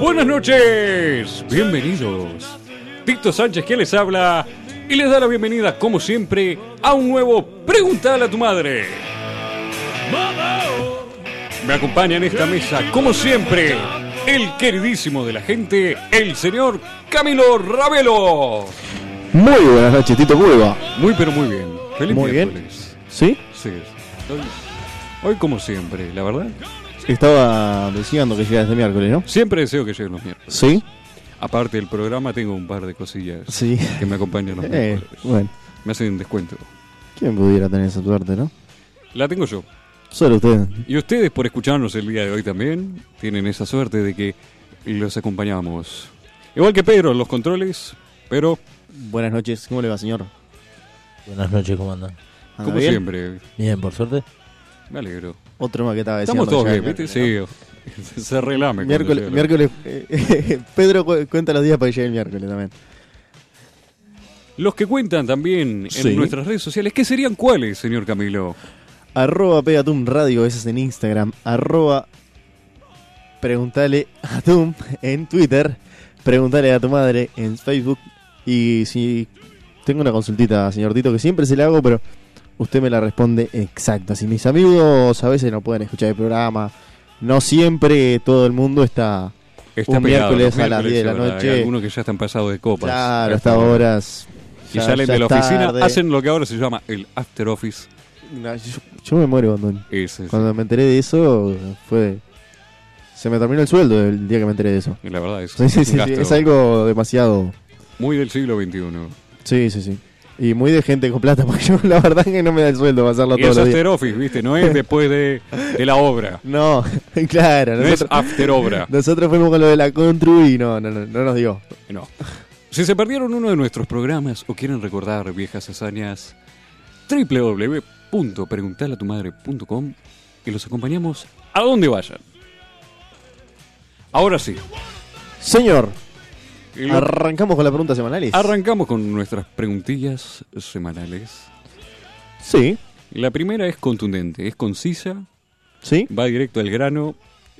Buenas noches, bienvenidos. Tito Sánchez que les habla y les da la bienvenida, como siempre, a un nuevo Preguntale a tu madre. Me acompaña en esta mesa, como siempre, el queridísimo de la gente, el señor Camilo Ravelo. Muy buenas noches, Tito Cueva. Muy pero muy bien. Feliz Muy bien. miércoles. ¿Sí? Sí. Hoy, hoy como siempre, la verdad. Estaba deseando que llegara este miércoles, ¿no? Siempre deseo que lleguen los miércoles. ¿Sí? Aparte del programa tengo un par de cosillas Sí. que me acompañan los Eh, miércoles. bueno, Me hacen descuento. ¿quién pudiera tener esa suerte, no? La tengo yo. Solo usted. Y ustedes por escucharnos el día de hoy también tienen esa suerte de que los acompañamos. Igual que Pedro en los controles, pero Buenas noches, ¿cómo le va, señor? Buenas noches, ¿cómo andan? ¿Anda como bien? siempre, Bien, por suerte. Me alegro. Otro más que estaba diciendo. Estamos todos bien, ¿viste? miércoles, Sí, se relame. ¿no? Miércoles, eh, Pedro cu- cuenta los días para que llegue el miércoles también. Los que cuentan también en Sí. nuestras redes sociales, ¿qué serían cuáles, señor Camilo? Arroba Pegatum Radio, ese es en Instagram. Arroba Preguntale a Tum en Twitter. Preguntale a tu madre en Facebook. Y si tengo una consultita, señor Tito, que siempre se la hago, pero usted me la responde exacta. Si mis amigos a veces no pueden escuchar el programa, no siempre todo el mundo está. Está Un pegado, miércoles a las miércoles, 10 de la noche. Hay algunos que ya están pasados de copas. Claro, hasta horas. Y ya- salen ya de la es oficina, tarde. hacen lo que ahora se llama el after office. No, Yo, yo me muero cuando, cuando me enteré de eso. Fue. Se me terminó el sueldo el día que me enteré de eso. La verdad es, Sí, sí, un sí, sí, es algo demasiado. muy del siglo XXI. Sí, sí, sí. Y muy de gente con plata, porque yo la verdad que no me da el sueldo para hacerlo Y todos es los días. after office, ¿viste? No es después de, de la obra. No, claro. No es Nosotros, after obra. nosotros fuimos con lo de la Contru y no, no, no, no nos dio. No. Si se perdieron uno de nuestros programas o quieren recordar viejas hazañas, www.preguntalatumadre.com y los acompañamos a donde vayan. Ahora sí. Señor, lo- arrancamos con las preguntas semanales. Arrancamos con nuestras preguntillas semanales. sí, La primera es contundente, es concisa, sí. va directo al grano,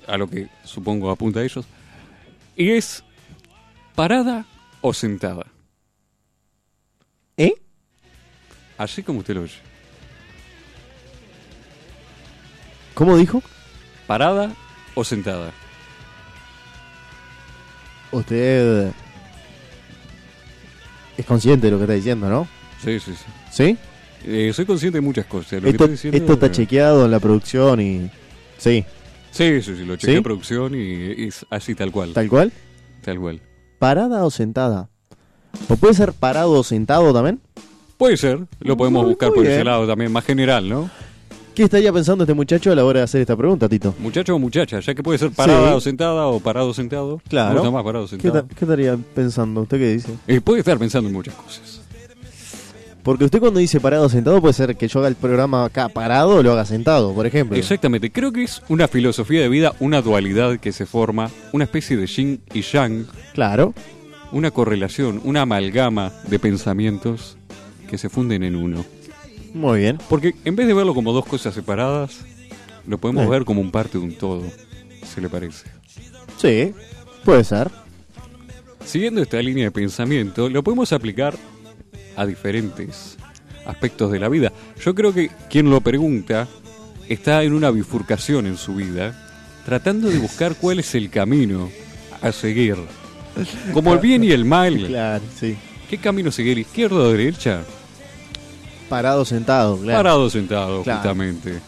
a lo que supongo apunta a ellos, y es parada o sentada. ¿Eh? Así como usted lo oye. ¿Cómo dijo? Parada o sentada. Usted es consciente de lo que está diciendo, ¿no? Sí, sí, sí. ¿Sí? Eh, soy consciente de muchas cosas. Lo Esto, estoy diciendo, esto está chequeado en la producción y... Sí, Sí, sí, sí, lo chequeé ¿Sí? en producción y es así tal cual. tal cual. Tal cual. ¿Parada o sentada? ¿O puede ser parado o sentado también? Puede ser, lo podemos Muy- buscar muy por ese lado también, más general, ¿no? ¿Qué estaría pensando este muchacho a la hora de hacer esta pregunta, Tito? Muchacho o muchacha, ya que puede ser parada Sí. o sentada o parado sentado. Claro. Más parado o ¿Qué, sentado. ta- qué estaría pensando? ¿Usted qué dice? Eh, puede estar pensando en muchas cosas. Porque usted cuando dice parado o sentado puede ser que yo haga el programa acá parado o lo haga sentado, por ejemplo. Exactamente, creo que es una filosofía de vida, una dualidad que se forma, una especie de yin y yang, Claro. una correlación, una amalgama de pensamientos que se funden en uno. Muy bien. Porque en vez de verlo como dos cosas separadas, lo podemos ver como un parte de un todo, se le parece. Sí, puede ser. Siguiendo esta línea de pensamiento, lo podemos aplicar a diferentes aspectos de la vida. Yo creo que quien lo pregunta está en una bifurcación en su vida, tratando de buscar cuál es el camino a seguir. Como el bien y el mal. Claro, sí. ¿Qué camino seguir? ¿Izquierda o derecha? Parado sentado, claro. Parado sentado, Claro. justamente.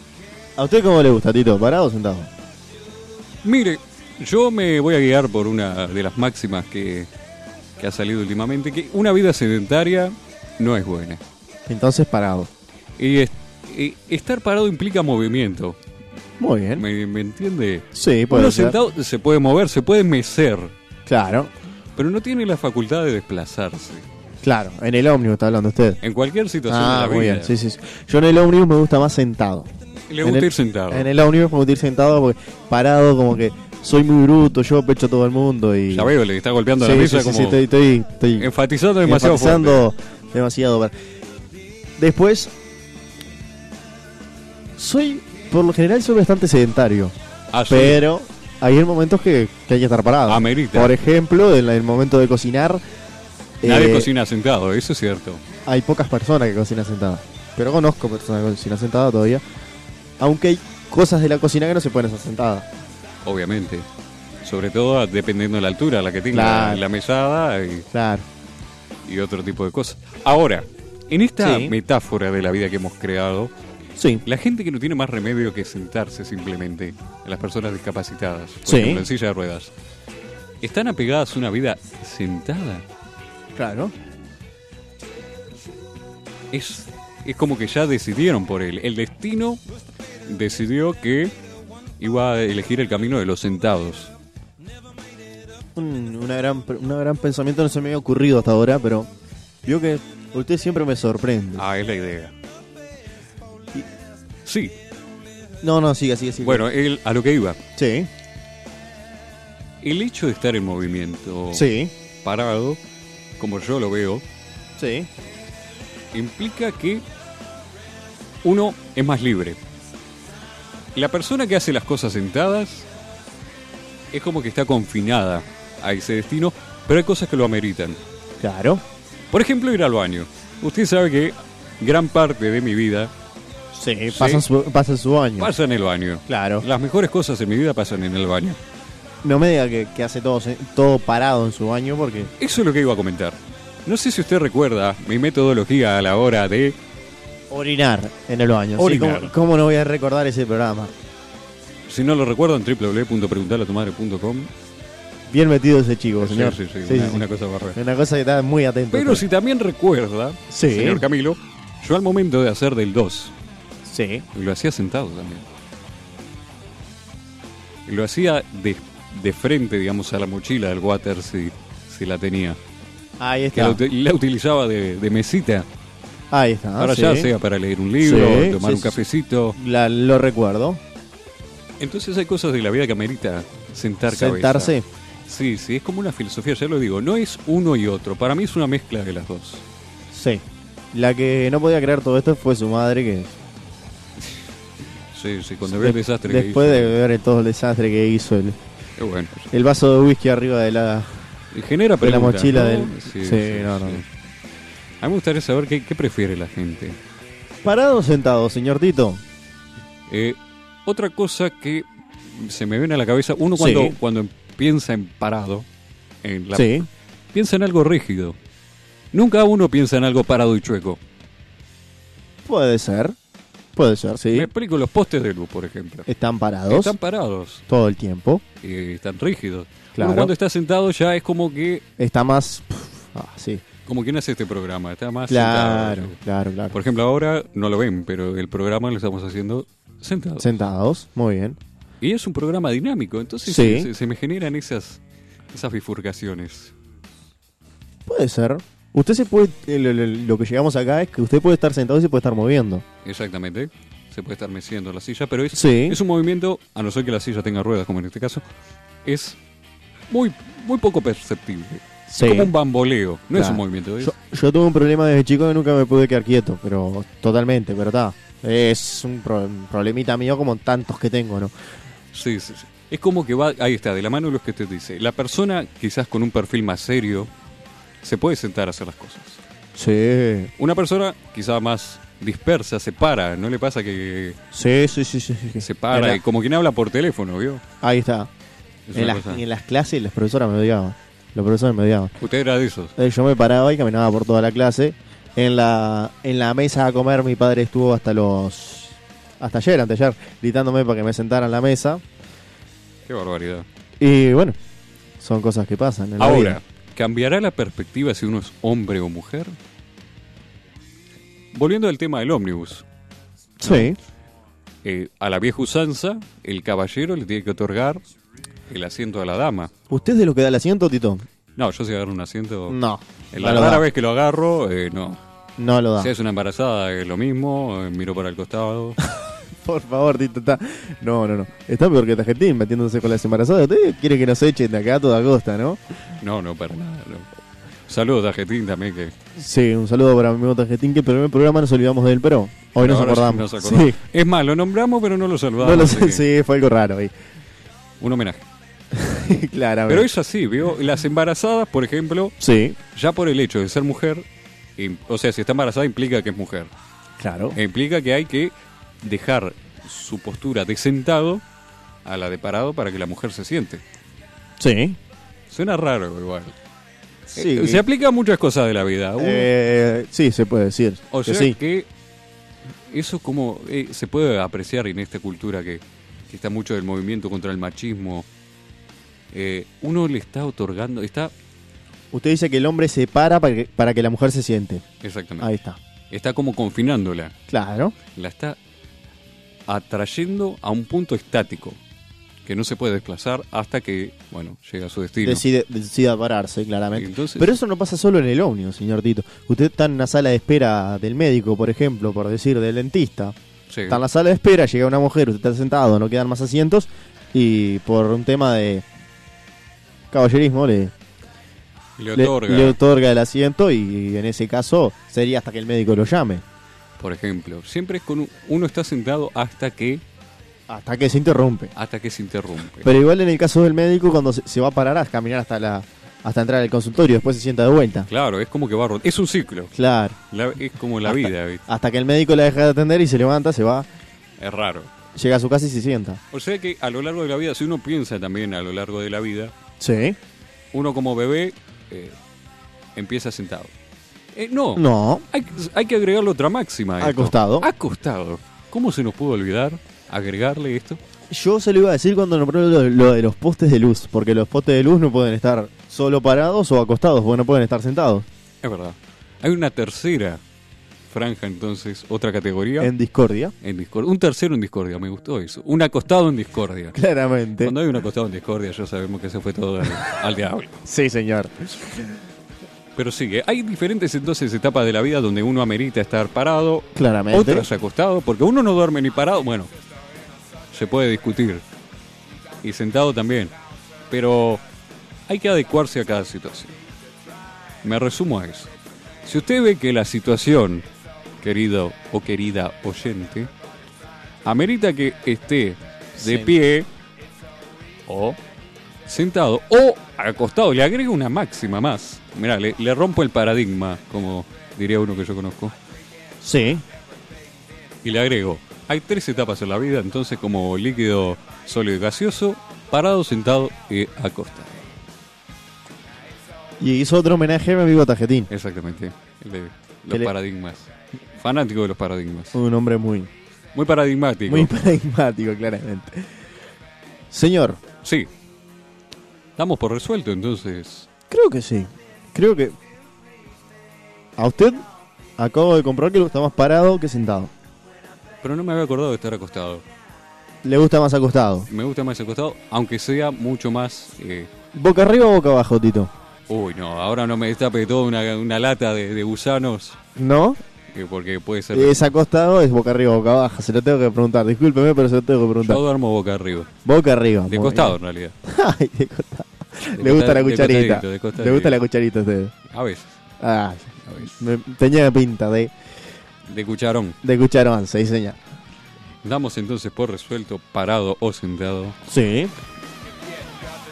¿A usted cómo le gusta, Tito? ¿Parado o sentado? Mire, yo me voy a guiar por una de las máximas que, que ha salido últimamente, que una vida sedentaria no es buena. Entonces parado. Y, es- y estar parado implica movimiento. Muy bien. ¿Me, me entiende? Sí, puede Uno ser. sentado se puede mover, se puede mecer, Claro, pero no tiene la facultad de desplazarse. Claro. En el ómnibus está hablando usted. En cualquier situación Ah, de la muy vida. bien. Sí, sí, sí. Yo en el ómnibus me gusta más sentado. Le gusta el- ir sentado. En el ómnibus me gusta ir sentado porque parado como que soy muy bruto, yo pecho a todo el mundo y... Ya veo, le está golpeando Sí, la mesa sí, como sí, estoy, estoy, estoy enfatizando demasiado enfatizando fuerte. demasiado. Después, soy por lo general soy bastante sedentario, Ah, sí. pero hay momentos que, que hay que estar parado. Amerita. Por ejemplo, en el momento de cocinar, Nadie eh, cocina sentado, eso es cierto. hay pocas personas que cocinan sentadas. Pero conozco personas que cocinan sentadas todavía. Aunque hay cosas de la cocina que no se pueden hacer sentadas. Obviamente. Sobre todo dependiendo de la altura a la que tenga Claro. la mesada y, Claro. y otro tipo de cosas. Ahora, en esta Sí. metáfora de la vida que hemos creado, Sí. la gente que no tiene más remedio que sentarse simplemente, las personas discapacitadas, por Sí. ejemplo, en silla de ruedas, ¿están apegadas a una vida sentada? Claro. Es, es como que ya decidieron por él. El destino decidió que iba a elegir el camino de los sentados. Un, una gran, una gran pensamiento no se me había ocurrido hasta ahora, pero vio que usted siempre me sorprende. Ah, es la idea. Sí, No, no, sigue, sigue, sigue. bueno, él, a lo que iba. Sí, El hecho de estar en movimiento sí, parado, como yo lo veo, sí. implica que uno es más libre. La persona que hace las cosas sentadas es como que está confinada a ese destino, pero hay cosas que lo ameritan. Claro. Por ejemplo, ir al baño. Usted sabe que gran parte de mi vida Sí, pasa, en su, pasa en su baño. pasa en el baño. Claro. Las mejores cosas en mi vida pasan en el baño. No me diga que, que hace todo, todo parado en su baño porque... Eso es lo que iba a comentar. No sé si usted recuerda mi metodología a la hora de... Orinar en el baño. Sí, Orinar. ¿cómo, cómo no voy a recordar ese programa? Si no lo recuerdan, www.preguntaratumadre.com. Bien metido ese chico, Sí, señor. sí, sí, Sí, una, cosa bárbara. Una cosa que está muy atento. Pero si también recuerda, Sí. señor Camilo, yo al momento de hacer del 2, Sí. lo hacía sentado también. Lo hacía de, de frente, digamos, a la mochila del water si, si la tenía. Ahí Que está. la, uti- la utilizaba de, de mesita. Ahí está. para sí. ya sea para leer un libro, Sí, tomar sí, un sí. cafecito. La- lo recuerdo. Entonces hay cosas de la vida que amerita sentar Sentarse. cabeza. Sí, sí, es como una filosofía, ya lo digo. No es uno y otro. Para mí es una mezcla de las dos. Sí. La que no podía creer todo esto fue su madre que... Sí, sí, cuando ve el de- desastre que Después hizo. de ver todo el desastre que hizo, el, Qué bueno. el vaso de whisky arriba de la... Genera De la mochila ¿no? del- sí, no, no. A mí me gustaría saber qué, qué prefiere la gente. Parado o sentado, señor Tito. Eh, otra cosa que se me viene a la cabeza, uno cuando, cuando piensa en parado, en la- Sí. piensa en algo rígido. Nunca uno piensa en algo parado y chueco. Puede ser. Puede ser, sí. Me explico, los postes de luz, por ejemplo. Están parados Están parados todo el tiempo. y están rígidos. Claro. Uno cuando está sentado ya es como que Está más... Ah, sí. como quien hace este programa, está más Claro, sentado. claro, claro. Por ejemplo, ahora no lo ven, pero el programa lo estamos haciendo sentado. Sentados, muy bien. Y es un programa dinámico, entonces Sí. se, se me generan esas, esas bifurcaciones. Puede ser. Usted se puede... Lo, que llegamos acá es que usted puede estar sentado y se puede estar moviendo. Exactamente. Se puede estar meciendo la silla, pero es, Sí. es un movimiento, a no ser que la silla tenga ruedas, como en este caso, es muy, muy poco perceptible. Sí. Es como un bamboleo, no es un movimiento. es- Yo, yo tuve un problema desde chico que nunca me pude quedar quieto, pero totalmente, pero está. Es un, pro- un problemita mío como tantos que tengo, ¿no? sí, sí, sí. Es como que va, ahí está, de la mano de lo que usted dice. La persona, quizás con un perfil más serio, se puede sentar a hacer las cosas. Sí. Una persona, quizás más dispersa, se para, ¿no le pasa que Sí, sí, sí, sí. sí. se para? la- y como quien habla por teléfono, ¿vio? Ahí está. Es En las, cosa- en las clases las profesoras me odiaban. Los profesores me odiaban. Usted era de esos. Eh, Yo me paraba y caminaba por toda la clase. En la, en la mesa a comer mi padre estuvo hasta los... Hasta ayer, anteayer, gritándome para que me sentara en la mesa. Qué barbaridad. Y bueno, son cosas que pasan en la Ahora, vida. ¿Cambiará la perspectiva si uno es hombre o mujer? Volviendo al tema del ómnibus. Sí. eh, a la vieja usanza, el caballero le tiene que otorgar el asiento a la dama. ¿Usted es de lo que da el asiento, Tito? No, yo si agarro un asiento... No. No la lo rara vez que lo agarro, eh, no. No lo da. Si es una embarazada, es lo mismo, eh, miro para el costado. Por favor, Tito, está. No, no, no. Está peor que Tajetín metiéndose con las embarazadas. Usted quiere que nos echen de acá a toda costa, ¿no? No, no, para nada. no. Saludos Argentina también que Sí, un saludo para mi amigo Tajetín, que el primer programa nos olvidamos de él, pero hoy nos acordamos. nos. Sí, Es más, lo nombramos pero no lo saludamos. no lo así sé, que sí, fue algo raro ahí. Un homenaje. Claramente. Pero es así, ¿vio? Las embarazadas, por ejemplo, Sí, ya por el hecho de ser mujer, o sea, si está embarazada implica que es mujer. claro. E implica que hay que dejar su postura de sentado a la de parado para que la mujer se siente. Sí. Suena raro igual. Sí. Eh, se aplica a muchas cosas de la vida. Uno- Eh, sí, se puede decir. o que sea sí. que eso como eh, se puede apreciar en esta cultura que, que está mucho del movimiento contra el machismo. Eh, uno le está otorgando, está Usted dice que el hombre se para para que, para que la mujer se siente. exactamente, Ahí está. está como confinándola, Claro. la está atrayendo a un punto estático que no se puede desplazar hasta que, bueno, llega a su destino. Decide, decida pararse, claramente. Entonces- Pero eso no pasa solo en el ómnibus, señor Tito. Usted está en una sala de espera del médico, por ejemplo, por decir, del dentista. Sí. Está en la sala de espera, llega una mujer, usted está sentado, no quedan más asientos y por un tema de caballerismo le, le le- otorga, le otorga el asiento y en ese caso sería hasta que el médico lo llame. Por ejemplo, siempre es con un- uno está sentado hasta que Hasta que se interrumpe. hasta que se interrumpe. Pero igual en el caso del médico, cuando se, se va a parar a caminar hasta la hasta entrar al consultorio, después se sienta de vuelta. Claro, es como que va a es un ciclo. Claro. La- es como la Hasta- vida, ¿viste? Hasta que el médico la deja de atender y se levanta, se va, es raro. llega a su casa y se sienta. O sea que a lo largo de la vida, si uno piensa también a lo largo de la vida, Sí. uno como bebé eh, empieza sentado. Eh, no, No. Hay, hay que agregarle otra máxima. a esto. Acostado. Acostado. ¿Cómo se nos pudo olvidar agregarle esto? Yo se lo iba a decir cuando nombró lo, lo de los postes de luz, porque los postes de luz no pueden estar solo parados o acostados, porque no pueden estar sentados. Es verdad. Hay una tercera franja, entonces, otra categoría En discordia. en discordia. Un tercero en discordia, me gustó eso. Un acostado en discordia. Claramente. Cuando hay un acostado en discordia, ya sabemos que se fue todo al, al diablo. Sí, señor. Pero sigue. Hay diferentes entonces etapas de la vida donde uno amerita estar parado, Claramente. otras acostado, porque uno no duerme ni parado. Bueno, se puede discutir. Y sentado también. Pero hay que adecuarse a cada situación. Me resumo a eso. Si usted ve que la situación, querido o querida oyente, amerita que esté de Sí. pie o sentado o acostado, le agrego una máxima más. Mirá, le, le rompo el paradigma, como diría uno que yo conozco. Sí. Y le agrego, hay tres etapas en la vida, entonces como líquido sólido y gaseoso, parado, sentado y acostado. Y hizo otro homenaje a mi amigo Tajetín. Exactamente. El de Que los paradigmas. Fanático de los paradigmas. Un hombre muy, Muy paradigmático. muy paradigmático, claramente. Señor, Sí. Damos por resuelto entonces. creo que sí. Creo que. A usted acabo de comprobar que está más parado que sentado. Pero no me había acordado de estar acostado. Le gusta más acostado. Me gusta más acostado, aunque sea mucho más... eh, ¿Boca arriba o boca abajo, Tito? Uy, no, ahora no me destape toda una, una lata de, de gusanos, ¿No? Porque puede ser... Es acostado, es boca arriba boca abajo. Se lo tengo que preguntar. Discúlpeme, pero se lo tengo que Yo preguntar. duermo boca arriba. Boca arriba. De costado, en realidad. Ay, de costado. De Le gusta costa- la de cucharita. costadito, de costadito. Le gusta la cucharita a usted. A veces, Ah, a veces. me, tenía pinta de, De cucharón. de cucharón, sí, señor. Damos entonces por resuelto, parado o sentado. Sí.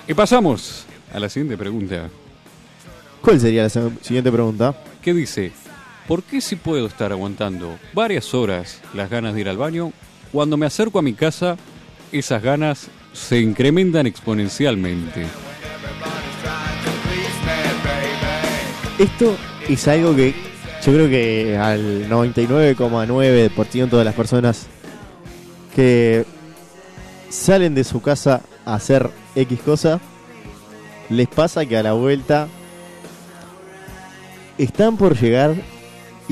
Y pasamos a la siguiente pregunta. ¿Cuál sería la siguiente pregunta? ¿Qué dice? ¿Por qué si puedo estar aguantando varias horas las ganas de ir al baño, cuando me acerco a mi casa, esas ganas se incrementan exponencialmente? Esto es algo que yo creo que al 99,9% de las personas que salen de su casa a hacer X cosa, les pasa que a la vuelta están por llegar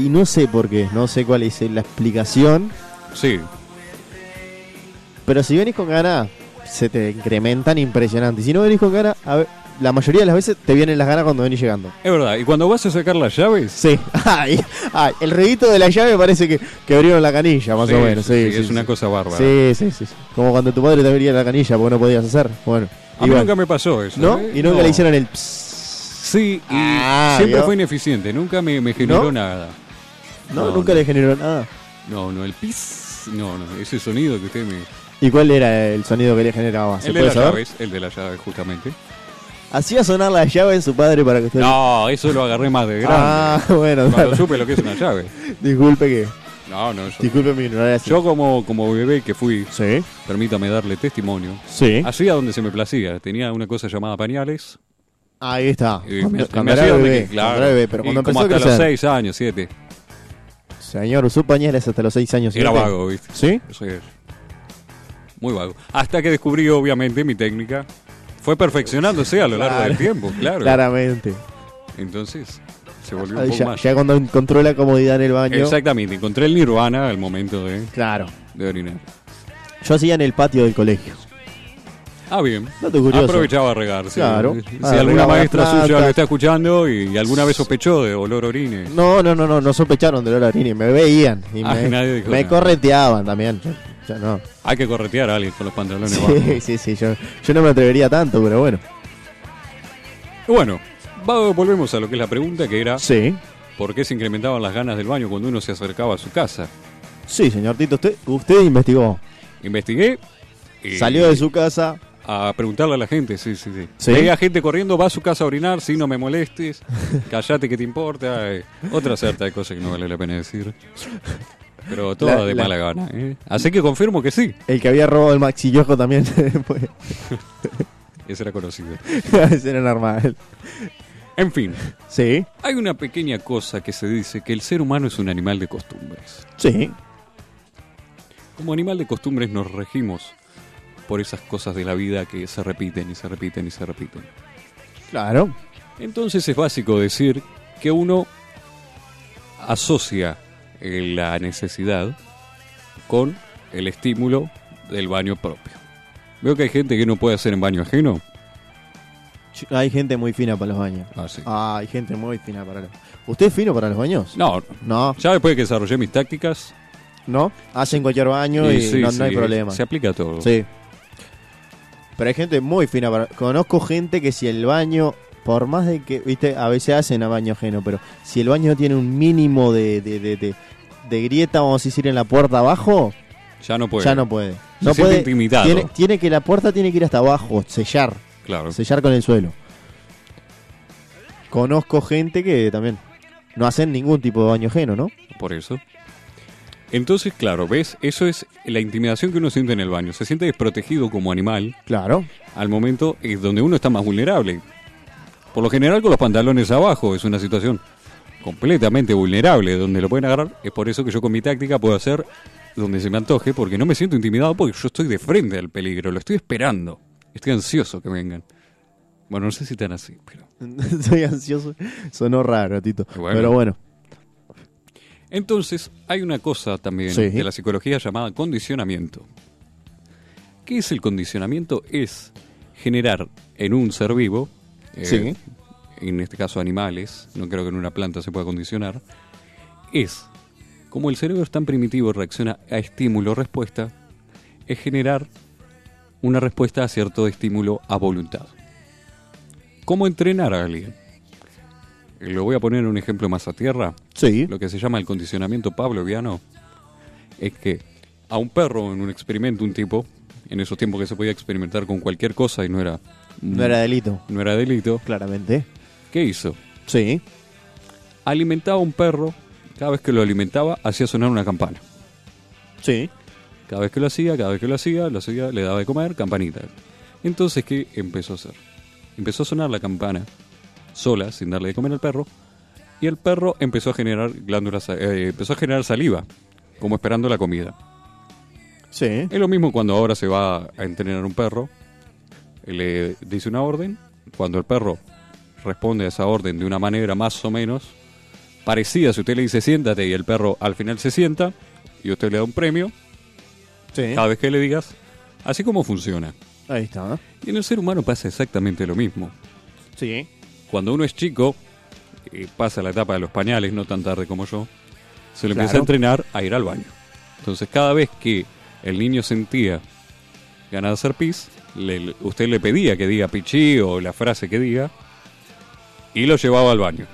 y no sé por qué, no sé cuál es la explicación, Sí, pero si venís con ganas, se te incrementan impresionante. Y si no venís con ganas, a ver, la mayoría de las veces te vienen las ganas cuando venís llegando. es verdad. Y cuando vas a sacar las llaves, Sí, ay, ay, el ruidito de la llave parece que, que abrieron la canilla, más Sí, o menos. Sí, sí, sí, es una cosa bárbara. Sí, sí, sí. Como cuando tu padre te abría la canilla porque no podías hacer. Bueno, A mí nunca me pasó eso. ¿No? ¿eh? Y nunca No. le hicieron el psss. Sí, y Ah, siempre ¿vio? fue ineficiente, nunca me, me generó ¿No? nada. No, No, nunca no. le generó nada. No, no, el pis, no, no, ese sonido que usted me... ¿Y cuál era el sonido que le generaba? ¿Se El de puede las saber? llaves, el de las llaves justamente. Hacía sonar la llave de su padre para que usted. No, eso lo agarré más de grande. Ah, bueno, Cuando claro. supe lo que es una llave. disculpe que. No, no, yo, Disculpe mi ignorancia. yo como, como bebé que fui, Sí, permítame darle testimonio, sí. hacía donde se me placía. Tenía una cosa llamada pañales. Ahí está. y Cuando, me- cuando me era hacía bebé, que- claro, bebé, pero y cuando como empezó a hasta los crecer. 6 años, 7. Señor, usó pañales hasta los 6 años. Era vago, ¿viste? ¿Sí? Eso es. Muy vago. Hasta que descubrí, obviamente, mi técnica. Fue perfeccionándose a lo largo Claro. del tiempo, claro. Claramente. Entonces, se volvió un poco ya, más. ya cuando encontró la comodidad en el baño. Exactamente, encontré el nirvana al momento de, Claro. de orinar. Yo hacía en el patio del colegio. Ah, bien. Dato curioso. Aprovechaba a regar. sí. Claro. Si Ah, alguna maestra suya lo está escuchando y alguna vez sospechó de olor a orines. No, no, no, no, no sospecharon de Lola Rini, me veían y Ah, me, nadie dijo me nada. correteaban también. Yo, yo no. Hay que corretear a alguien con los pantalones bajos. Sí, sí, sí, yo, yo no me atrevería tanto, pero bueno. Bueno, volvemos a lo que es la pregunta que era Sí, ¿por qué se incrementaban las ganas del baño cuando uno se acercaba a su casa? sí, señor Tito, usted, usted investigó. Investigué y Salió de su casa. A preguntarle a la gente, sí, sí, sí. ¿Sí? Veía gente corriendo, va a su casa a orinar, sí, no me molestes, callate que te importa, eh, otra cierta de cosas que no vale la pena decir. Pero toda La- de la- mala gana, ¿eh? Así que confirmo que sí, El que había robado el Maxi Yojo también. pues, ese era conocido. Ese era normal. En fin, Sí, hay una pequeña cosa que se dice que el ser humano es un animal de costumbres. sí, Como animal de costumbres nos regimos por esas cosas de la vida que se repiten y se repiten y se repiten. claro. Entonces es básico decir que uno asocia eh, la necesidad con el estímulo del baño propio. Veo que hay gente que no puede hacer en baño ajeno. Hay gente muy fina para los baños. Ah, sí. Ah, hay gente muy fina para los ¿Usted es fino para los baños? No, No, ya después de que desarrollé mis tácticas, no. Hacen cualquier baño y, sí, no, sí, hay problema. Se aplica todo. Sí. Pero hay gente muy fina. Para... Conozco gente que si el baño, por más de que, viste, a veces hacen a baño ajeno, pero si el baño tiene un mínimo de, de, de, de- de grieta, vamos a decir, en la puerta abajo, Ya no puede. ya no puede. Se No puede. intimidado. Tiene, tiene que la puerta tiene que ir hasta abajo, sellar, Claro. sellar con el suelo. Conozco gente que también no hacen ningún tipo de baño ajeno, ¿no? Por eso. Entonces, claro, ¿ves? Eso es la intimidación que uno siente en el baño. Se siente desprotegido como animal Claro. al momento es donde uno está más vulnerable. Por lo general con los pantalones abajo es una situación completamente vulnerable donde lo pueden agarrar. Es por eso que yo con mi táctica puedo hacer donde se me antoje porque no me siento intimidado porque yo estoy de frente al peligro, lo estoy esperando. Estoy ansioso que vengan. Bueno, no sé si tan así, pero... Estoy ansioso. Sonó raro, Tito. Bueno. Pero bueno. Entonces, hay una cosa también Sí. de la psicología llamada condicionamiento. ¿Qué es el condicionamiento? Es generar en un ser vivo, eh, Sí. en este caso animales, no creo que en una planta se pueda condicionar, es, como el cerebro es tan primitivo y reacciona a estímulo-respuesta, es generar una respuesta a cierto estímulo a voluntad. ¿Cómo entrenar a alguien? Lo voy a poner un ejemplo más a tierra Sí. lo que se llama el condicionamiento pavloviano es que a un perro en un experimento, un tipo, en esos tiempos que se podía experimentar con cualquier cosa y no era, No era delito, no era delito, claramente. ¿qué hizo? Sí. Alimentaba a un perro, cada vez que lo alimentaba hacía sonar una campana. Sí. Cada vez que lo hacía, cada vez que lo hacía, lo hacía, le daba de comer, campanita. Entonces, ¿qué empezó a hacer? Empezó a sonar la campana sola, sin darle de comer al perro, y el perro empezó a generar glándulas, eh, empezó a generar saliva, como esperando la comida. Sí. Es lo mismo cuando ahora se va a entrenar un perro, le dice una orden, cuando el perro responde a esa orden de una manera más o menos parecida, si usted le dice siéntate y el perro al final se sienta y usted le da un premio, Sí. cada vez que le digas, así como funciona. Ahí está. Y en el ser humano pasa exactamente lo mismo. Sí. Cuando uno es chico, y pasa la etapa de los pañales, no tan tarde como yo, se le Claro. empieza a entrenar a ir al baño. Entonces, cada vez que el niño sentía ganas de hacer pis, le- usted le pedía que diga pichí o la frase que diga, y lo llevaba al baño.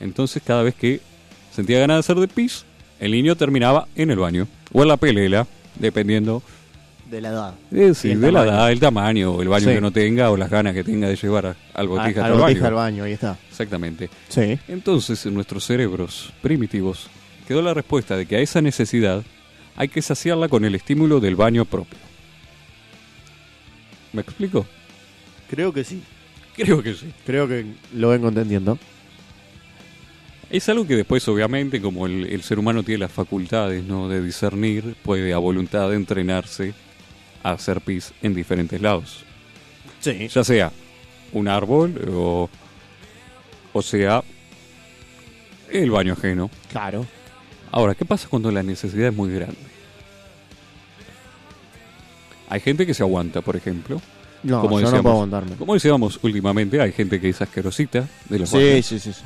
Entonces cada vez que sentía ganas de hacer de pis, el niño terminaba en el baño o en la pelela, dependiendo De la edad. eh, sí, de la tamaño. edad, el tamaño, o el baño Sí. que no tenga o las ganas que tenga de llevar a- al A- botija a hasta la el botija baño. al baño, ahí está. Exactamente. Sí. Entonces, en nuestros cerebros primitivos quedó la respuesta de que a esa necesidad hay que saciarla con el estímulo del baño propio. ¿Me explico? Creo que sí. Creo que sí. Creo que lo vengo entendiendo. Es algo que después, obviamente, como el, el ser humano tiene las facultades ¿no? de discernir, puede a voluntad entrenarse a hacer pis en diferentes lados. Sí. Ya sea un árbol o, o sea el baño ajeno. Claro. Ahora, ¿qué pasa cuando la necesidad es muy grande? Hay gente que se aguanta, por ejemplo. No, Como yo no decíamos. puedo aguantarme. Como decíamos últimamente, hay gente que es asquerosita de los Sí, baños. sí, sí, sí.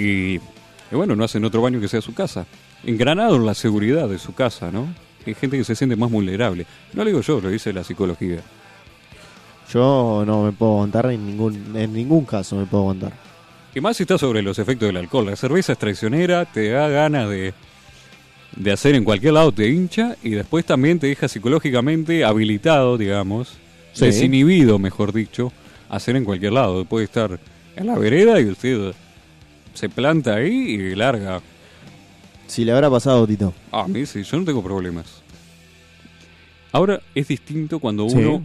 Y, y bueno, no hacen otro baño que sea su casa. Engranado en la seguridad de su casa, ¿no? Hay gente que se siente más vulnerable. No lo digo yo, lo dice la psicología. Yo no me puedo aguantar en ningún, en ningún caso me puedo aguantar. Y más si está sobre los efectos del alcohol. La cerveza es traicionera, te da ganas de, de hacer en cualquier lado, te hincha y después también te deja psicológicamente habilitado, digamos, Sí. desinhibido, mejor dicho, hacer en cualquier lado. Puede estar en la vereda y usted se planta ahí y larga. Si le habrá pasado, Tito. Ah, a mí sí, yo no tengo problemas. Ahora es distinto cuando Sí. uno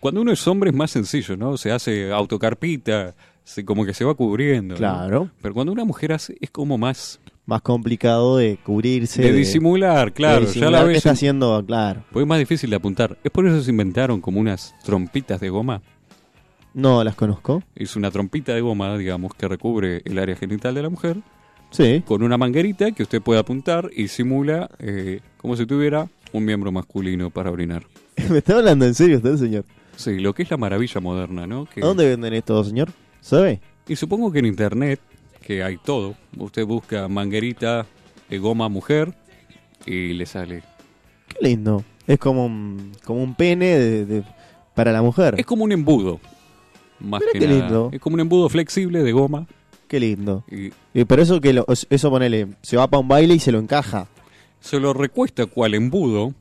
cuando uno es hombre es más sencillo, ¿no? Se hace autocarpita, se, como que se va cubriendo. ¿no? Claro. Pero cuando una mujer hace es como más Más complicado de cubrirse. de disimular, claro, de ya la ves. está haciendo, claro. Porque es más difícil de apuntar. Es por eso se inventaron como unas trompitas de goma. No las conozco. Es una trompita de goma, digamos, que recubre el área genital de la mujer Sí. con una manguerita que usted puede apuntar y simula eh, como si tuviera un miembro masculino para orinar. ¿Me está hablando en serio usted, señor? Sí, lo que es la maravilla moderna, ¿no? Que- ¿A dónde venden esto, señor? ¿Sabe? Y supongo que en internet, que hay todo, usted busca manguerita de goma mujer y le sale. Qué lindo. Es como un, como un pene de, de- para la mujer. Es como un embudo. Más Mira que qué nada. lindo. Es como un embudo flexible de goma. Qué lindo. Y Y pero eso que lo- eso ponele, se va para un baile y se lo encaja. se lo recuesta cual embudo.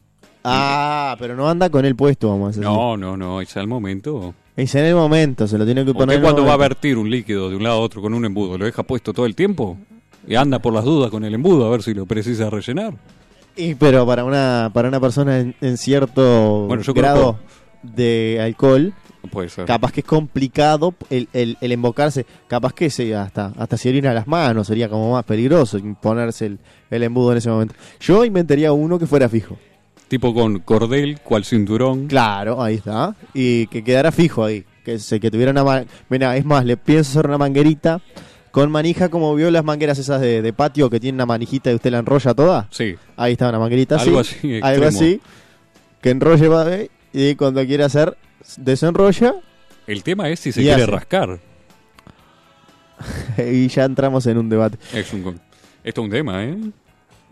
Ah, pero no anda con el puesto, vamos a decir. No, no, no, es al momento. Es en el momento, se lo tiene que poner. Cuando va a momento. vertir un líquido de un lado a otro con un embudo, ¿lo deja puesto todo el tiempo? Y anda por las dudas con el embudo a ver si lo precisa rellenar. Y pero para una para una persona en, en cierto Bueno, yo grado de alcohol, puede ser. capaz que es complicado el, el, el embocarse, capaz que se hasta hasta se orina las manos, sería como más peligroso ponerse el, el embudo en ese momento. Yo inventaría uno que fuera fijo. Tipo con cordel, cual cinturón. Claro, ahí está. Y que quedara fijo ahí. Que, se, que tuviera una... Mira, es más, le pienso hacer una manguerita con manija como vio las mangueras esas de, de patio que tienen una manijita y usted la enrolla toda. Sí, Ahí está una manguerita así. algo así. algo así. Que enrolle va, y cuando quiera hacer, desenrolla El tema es si se quiere hace. rascar. y ya entramos en un debate. Es un, esto es un tema, ¿eh?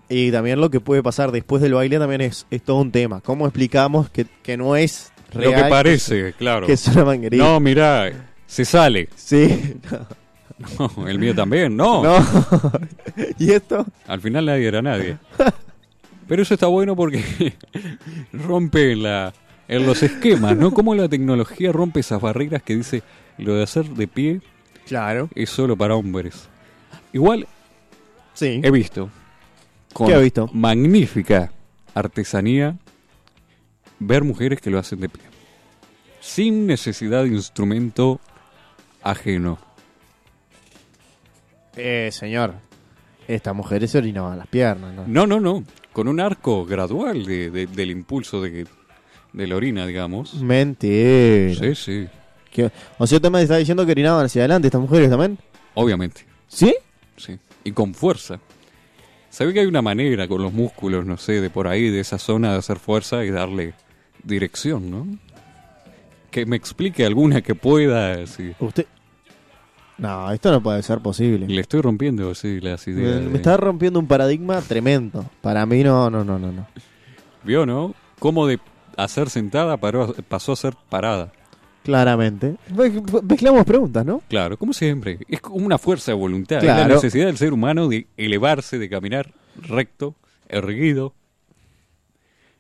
Y también lo que puede pasar después del baile también es, es todo un tema. ¿Cómo explicamos que, que no es real? Lo que parece, claro. Que es una manguerita. No, mirá, se sale. Sí. No, el mío también, no. No. ¿Y esto? Al final nadie era nadie. Pero eso está bueno porque rompe la, en los esquemas, ¿no? Cómo la tecnología rompe esas barreras que dice lo de hacer de pie Claro. es solo para hombres. Igual Sí. he visto con ¿Qué ha visto? magnífica artesanía ver mujeres que lo hacen de pie. Sin necesidad de instrumento ajeno. Eh, señor. Esta mujer se orinaba las piernas, ¿no? No, no, no. Con un arco gradual de- de- del impulso de, de la orina, digamos. Mentira. Sí, sí. ¿Qué- O sea, usted me está diciendo que orinaban hacia adelante estas mujeres también. Obviamente. ¿Sí? Sí. Y con fuerza. ¿Sabe que hay una manera con los músculos, no sé, de por ahí, de esa zona, de hacer fuerza y darle dirección, ¿no? Que me explique alguna que pueda. Sí. Usted. No, esto no puede ser posible. Le estoy rompiendo así las Me, ideas. me de- está rompiendo un paradigma tremendo. Para mí no, no, no, no, no. ¿Vio, no? Cómo de hacer sentada paró- pasó a ser parada. Claramente. Me- Mezclamos preguntas, ¿no? Claro, como siempre. Es como una fuerza de voluntad. Es la necesidad del ser humano de elevarse, de caminar recto, erguido,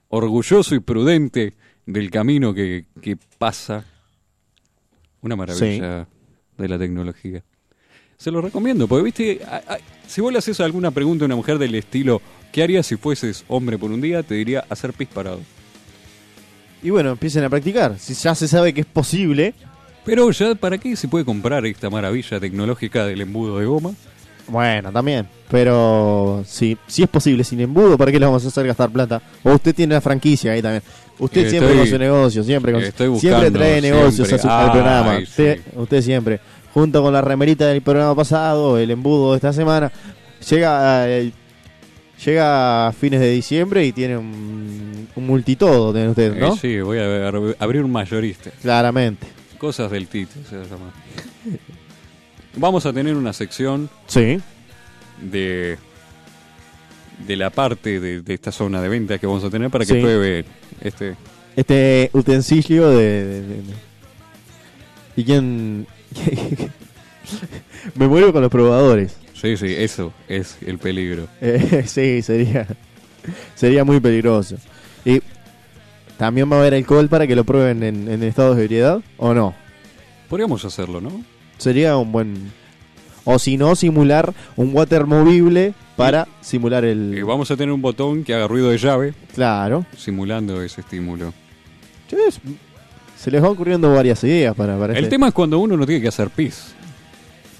orgulloso y prudente del camino que, que pasa. Una maravilla de la tecnología. Se lo recomiendo, porque viste, a- a- si vos le haces alguna pregunta a una mujer del estilo, ¿qué harías si fueses hombre por un día? Te diría hacer pis parado. Y bueno, empiecen a practicar. Si ya se sabe que es posible, Pero ya, ¿para qué se puede comprar esta maravilla tecnológica del embudo de goma? bueno, también. Pero si, si es posible sin embudo, ¿para qué le vamos a hacer gastar plata? O usted tiene la franquicia ahí también. Usted Eh, siempre con su negocio, siempre con estoy siempre buscando trae negocios siempre. a su- al programa. sí. Usted, usted siempre, junto con la remerita del programa pasado, el embudo de esta semana, llega a, llega a fines de diciembre y tiene un, un multitodo, tiene usted, ¿no? Eh, sí, voy a ver- abrir un mayorista. Claramente. Cosas del Tito se llama. Vamos a tener una sección Sí. de de la parte de, de esta zona de venta que vamos a tener para que Sí. pruebe este Este utensilio de... de- de- de- ¿Y quién...? Me muero con los probadores. Sí sí eso es el peligro Eh, sí, sería sería muy peligroso. Y también va a haber alcohol para que lo prueben en, en estado de ebriedad o no. podríamos hacerlo no Sería un buen o si no simular un water movible para simular el y vamos a tener un botón que haga ruido de llave claro. simulando ese estímulo Se les va ocurriendo varias ideas para, para el este- tema es cuando uno no tiene que hacer pis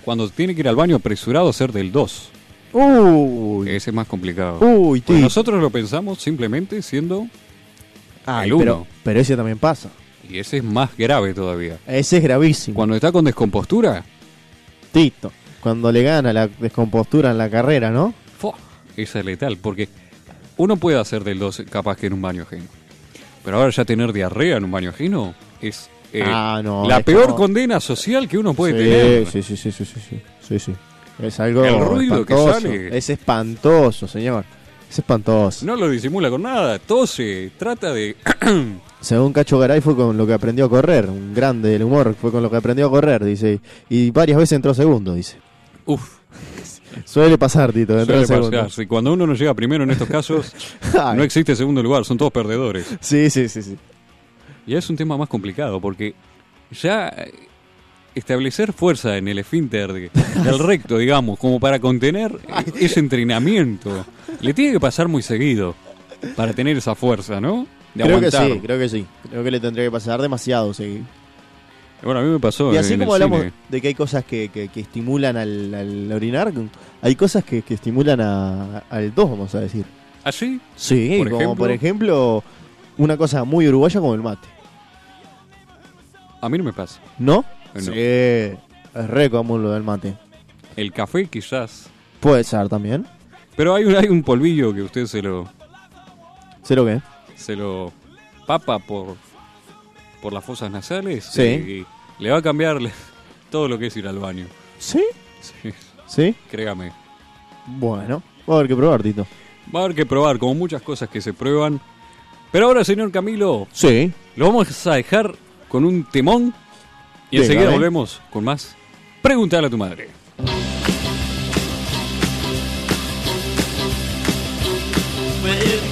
cuando tiene que ir al baño apresurado a hacer del 2 Uy, ese es más complicado uy, Pues nosotros lo pensamos simplemente siendo Ay, el pero, uno. pero ese también pasa. y ese es más grave todavía Ese es gravísimo. cuando está con descompostura Tito, cuando le gana la descompostura en la carrera, ¿no? Fua, Esa es letal, porque uno puede hacer del 2 capaz que en un baño ajeno. Pero ahora ya tener diarrea en un baño ajeno es eh, Ah, no, la peor como- condena social que uno puede sí, tener. Sí, sí, sí, sí, sí, sí, sí, sí. Es algo El ruido que espantoso. sale. Es espantoso, señor. Es espantoso. No lo disimula con nada, tose, trata de... Según Cacho Garay fue con lo que aprendió a correr. Un grande del humor fue con lo que aprendió a correr, dice. Y varias veces entró segundo, dice. Uf, Suele pasar, Tito, suele pasar. Si cuando uno no llega primero en estos casos, no existe segundo lugar, son todos perdedores. Sí, sí, sí, sí. Y es un tema más complicado porque ya eh, establecer fuerza en el esfínter de- del recto, digamos, como para contener eh, ese entrenamiento, le tiene que pasar muy seguido para tener esa fuerza, ¿no? De Creo que sí, creo que sí. Creo que le tendría que pasar demasiado, sí. Bueno, a mí me pasó Y así en como el hablamos cine. de que hay cosas que, que- que estimulan al, al orinar, hay cosas que, que estimulan a- al 2, vamos a decir. ¿Así? Sí, Por como ejemplo. por ejemplo, una cosa muy uruguaya como el mate. A mí no me pasa. ¿No? No. Sí, es re común lo del mate. El café quizás. Puede ser también. Pero hay un, hay un polvillo que usted se lo, ¿Sé lo que? se lo papa por, por las fosas nasales Sí. y le va a cambiar todo lo que es ir al baño. ¿Sí? Sí, ¿Sí? créame. Bueno, va a haber que probar, Tito. Va a haber que probar, como muchas cosas que se prueban. Pero ahora, señor Camilo, Sí. lo vamos a dejar con un temón y enseguida volvemos con más. Pregúntale a tu madre. Well,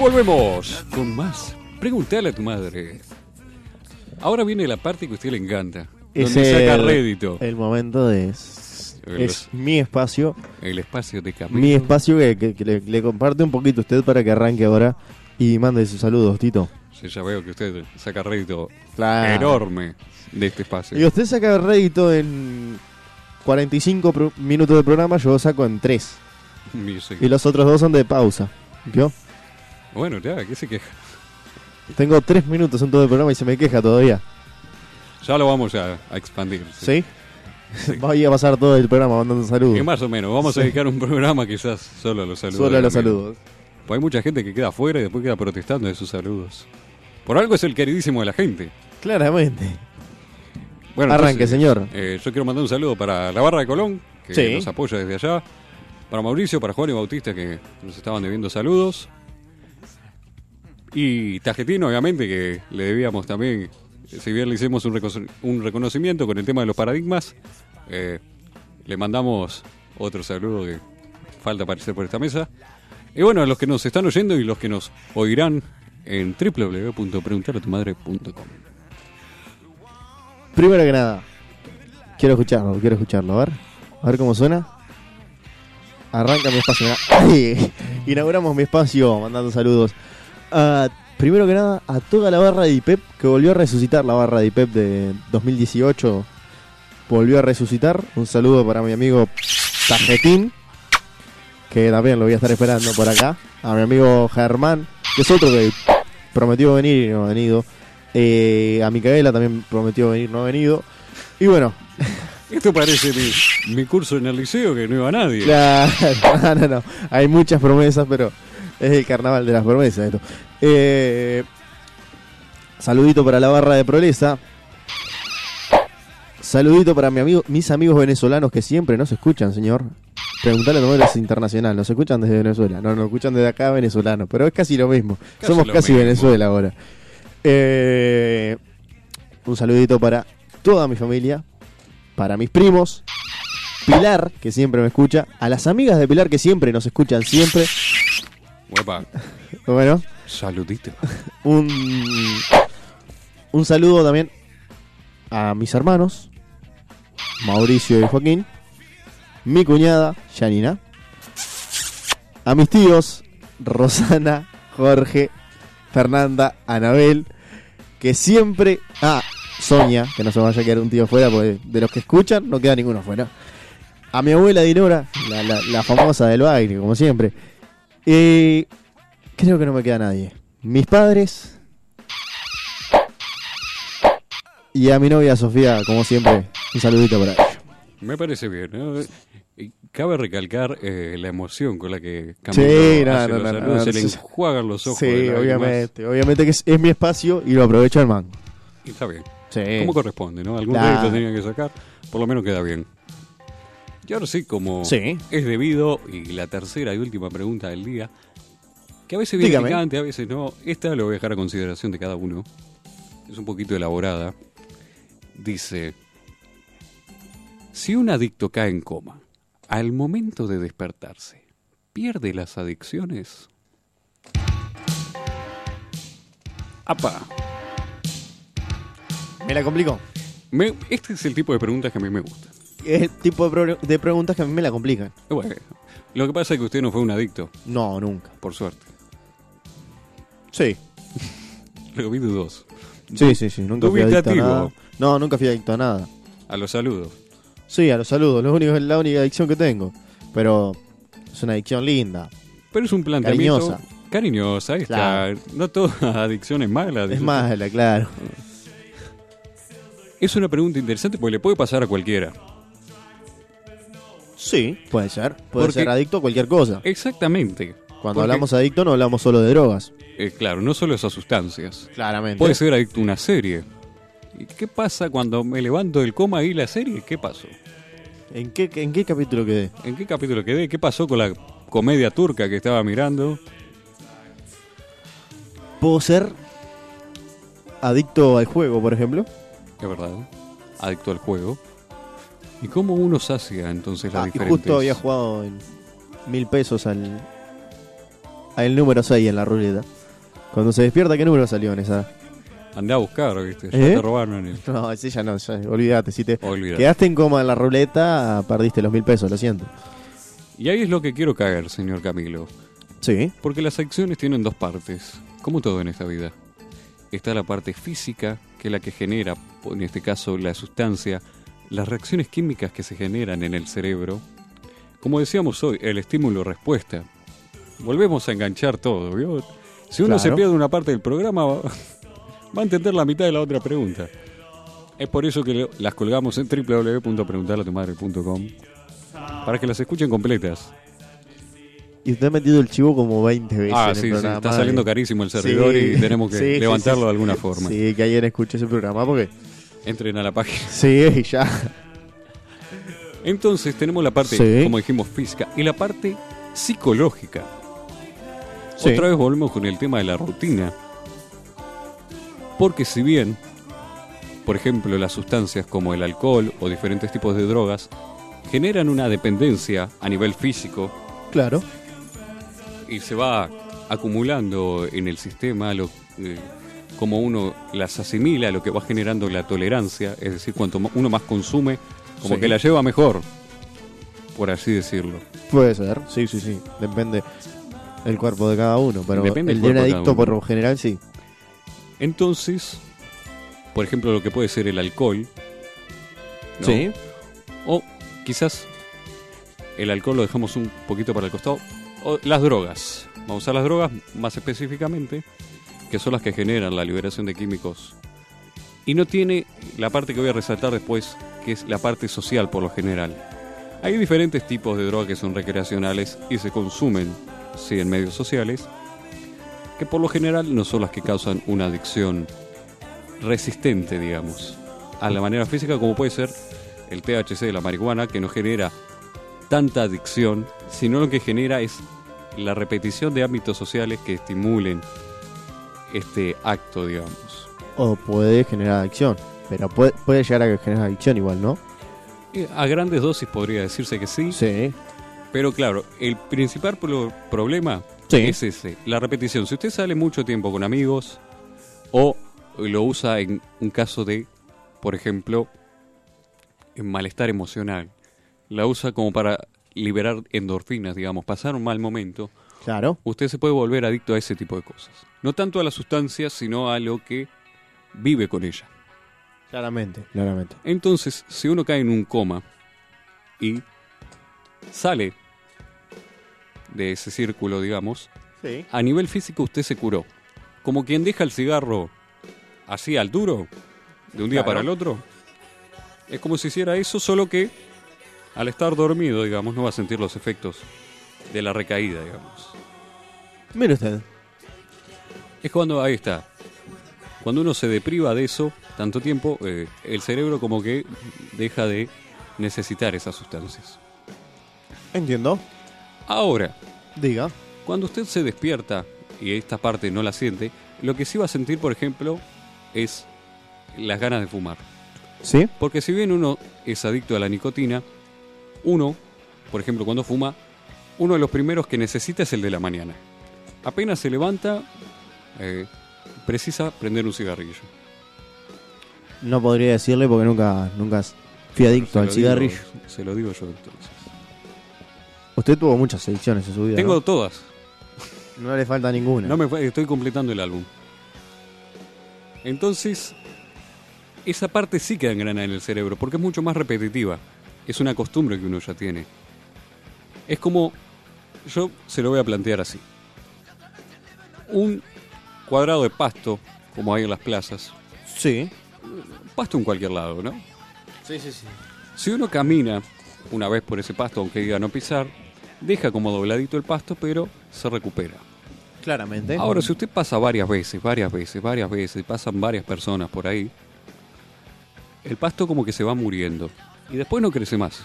volvemos con más. Pregúntale a tu madre. Ahora viene la parte que a usted le encanta. Es donde saca el, rédito. el momento de... El- Es mi espacio. El espacio de camino. Mi espacio que, que- que le, le comparte un poquito a usted para que arranque ahora y mande sus saludos, Tito. Sí, ya veo que usted saca rédito Claro. enorme de este espacio. Y usted saca rédito en 45 pro- minutos de programa, yo saco en 3. Y sí. Y los otros dos son de pausa. ¿Vio? Bueno, ya, ¿qué se queja? Tengo 3 minutos en todo el programa y se me queja todavía. Ya lo vamos a, a expandir. ¿Sí? Voy a pasar todo el programa mandando saludos. Que más o menos, vamos a Sí. dedicar un programa quizás solo a los saludos. Solo de los saludos. Pues hay mucha gente que queda afuera y después queda protestando de sus saludos. Por algo es el queridísimo de la gente. Claramente. Bueno, Arranque, entonces, señor. eh, yo quiero mandar un saludo para la Barra de Colón, que Sí. nos apoya desde allá. Para Mauricio, para Juan y Bautista, que nos estaban debiendo saludos. Y Tajetino, obviamente, que le debíamos también, si bien le hicimos un, recono- un reconocimiento con el tema de los paradigmas, eh, le mandamos otro saludo que falta aparecer por esta mesa. Y bueno, a los que nos están oyendo y los que nos oirán en www.preguntaratumadre.com. Primero que nada, quiero escucharlo, quiero escucharlo. A ver, a ver cómo suena. Arranca mi espacio. Inauguramos mi espacio mandando saludos. Primero que nada, a toda la barra de IPEP que volvió a resucitar, la barra de IPEP de 2018 volvió a resucitar. Un saludo para mi amigo Tajetín, que también lo voy a estar esperando por acá. A mi amigo Germán, que es otro que prometió venir y no ha venido. Eh, a Micaela también prometió venir, no ha venido. Y bueno, Esto parece mi, mi curso en el liceo que no iba nadie. claro, no, no, no. Hay muchas promesas, pero es el carnaval de las promesas esto. Eh, saludito para la barra de Proleza. Saludito para mi amigo, mis amigos venezolanos que siempre nos escuchan, señor. Preguntale a es internacional. Nos escuchan desde Venezuela. No, nos escuchan desde acá, venezolano. Pero es casi lo mismo. Casi Somos lo casi mismo. Venezuela ahora. Eh, un saludito para toda mi familia. Para mis primos. Pilar, que siempre me escucha. A las amigas de Pilar, que siempre nos escuchan, siempre. Bueno, saludito. un, un saludo también a mis hermanos, Mauricio y Joaquín, mi cuñada, Janina, a mis tíos, Rosana, Jorge, Fernanda, Anabel, que siempre. Ah, Sonia, que no se vaya a quedar un tío fuera, porque de los que escuchan no queda ninguno fuera. A mi abuela Dinora, la, la, la famosa del baile, como siempre. Y creo que no me queda nadie. Mis padres. Y a mi novia Sofía, como siempre, un saludito para ella. Me parece bien. ¿no? Cabe recalcar eh, la emoción con la que Sí, Camilo no, hace no, los no, saludos, se le sí. enjuagan los ojos. Sí, obviamente. Obviamente que es, es mi espacio y lo aprovecho al mango. Y está bien. Sí. Como corresponde, ¿no? Algún Claro. crédito tenía que sacar, por lo menos queda bien. Y ahora sí, como Sí. es debido, y la tercera y última pregunta del día, que a veces viene Dígame. picante, a veces no, esta lo voy a dejar a consideración de cada uno. Es un poquito elaborada. Dice, si un adicto cae en coma, al momento de despertarse, ¿pierde las adicciones? ¡Apa! Me la complicó. Me- este es el tipo de preguntas que a mí me gustan. Es el tipo de, pro- de preguntas que a mí me la complican. Bueno, lo que pasa es que usted no fue un adicto, No, nunca. por suerte. Sí. Lo vi dudoso. Sí, sí, sí. Nunca fui adicto a Dubitativo. nada. No, nunca fui adicto a nada. A los saludos. Sí, a los saludos. Lo único, es la única adicción que tengo. Pero es una adicción linda. Pero es un planteamiento... Cariñosa. Cariñosa, ahí Claro. está. No toda adicción es mala. Es dice. mala, claro. Es una pregunta interesante porque le puede pasar a cualquiera. Sí, puede ser. Puede Porque- ser adicto a cualquier cosa. Exactamente. Cuando porque- hablamos adicto no hablamos solo de drogas. Eh, claro, no solo esas sustancias. Claramente. Puede ser adicto a una serie. ¿Y qué pasa cuando me levanto del coma y la serie? ¿Qué pasó? ¿En qué, ¿En qué capítulo quedé? ¿En qué capítulo quedé? ¿Qué pasó con la comedia turca que estaba mirando? ¿Puedo ser adicto al juego, por ejemplo? Es verdad. Adicto al juego. ¿Y cómo uno sacia entonces las Ah, y justo había jugado en mil pesos al, al número 6 en la ruleta. Cuando se despierta, ¿qué número salió en esa? Andá a buscar, ¿viste? Ya ¿Eh? te robaron el... No, ese ya no, ya, olvídate. Si te quedaste en coma en la ruleta, perdiste los mil pesos, lo siento. Y ahí es lo que quiero caer, señor Camilo. Sí, Porque las acciones tienen dos partes, como todo en esta vida. Está la parte física, que es la que genera, en este caso, la sustancia, las reacciones químicas que se generan en el cerebro. Como decíamos hoy, el estímulo-respuesta. Volvemos a enganchar todo, ¿vio? Si uno Claro. se pierde una parte del programa, va, a entender la mitad de la otra pregunta. Es por eso que las colgamos en www.preguntarlatumadre.com para que las escuchen completas. y usted ha metido el chivo como 20 veces. Ah, en el sí, sí, programa, está madre. saliendo carísimo el servidor Sí, y tenemos que sí, sí, levantarlo sí, de alguna sí. forma. Sí, que alguien escuche ese programa porque. Entren a la página. Sí, ya. Entonces tenemos la parte, Sí. como dijimos, física y la parte psicológica. Sí. Otra vez volvemos con el tema de la rutina. Porque si bien, por ejemplo, las sustancias como el alcohol o diferentes tipos de drogas generan una dependencia a nivel físico Claro. y se va acumulando en el sistema lo, eh, como uno las asimila, lo que va generando la tolerancia, es decir, cuanto uno más consume, como Sí. que la lleva mejor, por así decirlo. Puede ser, sí, sí, sí. Depende el cuerpo de cada uno. Pero Depende el de cada adicto, por lo general, sí. Entonces, por ejemplo, lo que puede ser el alcohol, ¿no? Sí. o quizás el alcohol lo dejamos un poquito para el costado, o las drogas. Vamos a usar las drogas más específicamente, que son las que generan la liberación de químicos. Y no tiene la parte que voy a resaltar después, que es la parte social por lo general. Hay diferentes tipos de drogas que son recreacionales y se consumen, sí, en medios sociales, que por lo general no son las que causan una adicción resistente, digamos, a la manera física como puede ser el THC de la marihuana, que no genera tanta adicción, sino lo que genera es la repetición de ámbitos sociales que estimulen este acto, digamos. O puede generar adicción. Pero puede, puede llegar a generar adicción igual, ¿no? Eh, A grandes dosis podría decirse que sí, Sí. pero claro, el principal pro- problema Sí. es ese, la repetición. Si usted sale mucho tiempo con amigos o lo usa en un caso de, por ejemplo, en malestar emocional, la usa como para liberar endorfinas, digamos, pasar un mal momento, Claro. usted se puede volver adicto a ese tipo de cosas. No tanto a las sustancias, sino a lo que vive con ella. Claramente, claramente. Entonces, si uno cae en un coma y sale de ese círculo, digamos, Sí. a nivel físico usted se curó. Como quien deja el cigarro así al duro, de un día Claro. para el otro. Es como si hiciera eso, solo que al estar dormido, digamos, no va a sentir los efectos de la recaída, digamos. Mire usted. Es cuando, ahí está, cuando uno se depriva de eso tanto tiempo, eh, el cerebro como que deja de necesitar esas sustancias. Entiendo. Ahora, Diga. Cuando usted se despierta y esta parte no la siente, lo que sí va a sentir, por ejemplo, es las ganas de fumar. ¿Sí? Porque si bien uno es adicto a la nicotina, uno, por ejemplo, cuando fuma, uno de los primeros que necesita es el de la mañana. Apenas se levanta, eh, precisa prender un cigarrillo. No podría decirle porque nunca, nunca fui adicto al lo cigarrillo. digo- se lo digo yo entonces. Usted tuvo muchas adicciones en su vida. Tengo ¿no? todas. No le falta ninguna. No me estoy completando el álbum. Entonces, esa parte sí queda engranada en el cerebro, porque es mucho más repetitiva. Es una costumbre que uno ya tiene. Es como, yo se lo voy a plantear así. Un cuadrado de pasto, como hay en las plazas, Sí. pasto en cualquier lado, ¿no? Sí, sí, sí. Si uno camina una vez por ese pasto, aunque diga no pisar, deja como dobladito el pasto, pero se recupera. Claramente. Ahora, si usted pasa varias veces, varias veces, varias veces, pasan varias personas por ahí, el pasto como que se va muriendo. Y después no crece más.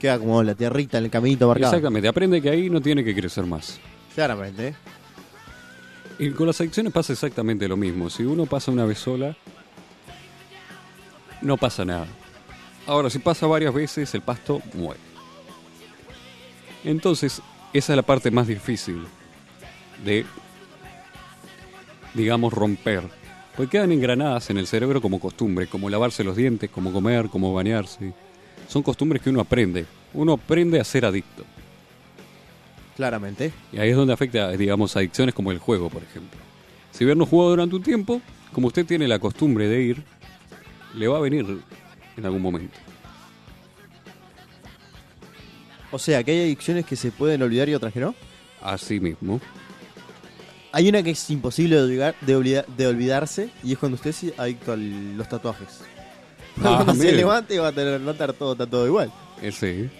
Queda como la tierrita en el caminito marcado. Exactamente, aprende que ahí no tiene que crecer más. Claramente. Y con las adicciones pasa exactamente lo mismo. Si uno pasa una vez sola, no pasa nada. Ahora, si pasa varias veces, el pasto muere. Entonces, esa es la parte más difícil de, digamos, romper. Porque quedan engranadas en el cerebro como costumbre, como lavarse los dientes, como comer, como bañarse. Son costumbres que uno aprende. Uno aprende a ser adicto. Claramente. Y ahí es donde afecta, digamos, adicciones como el juego, por ejemplo. Si bien no jugó durante un tiempo, como usted tiene la costumbre de ir, le va a venir en algún momento. O sea, que hay adicciones que se pueden olvidar y otras que no. Así mismo. Hay una que es imposible de, olvidar, de, olvida- de olvidarse y es cuando usted es adicto a los tatuajes. Ah, cuando se mire. levante va a tener, a estar todo, todo igual. Ese, es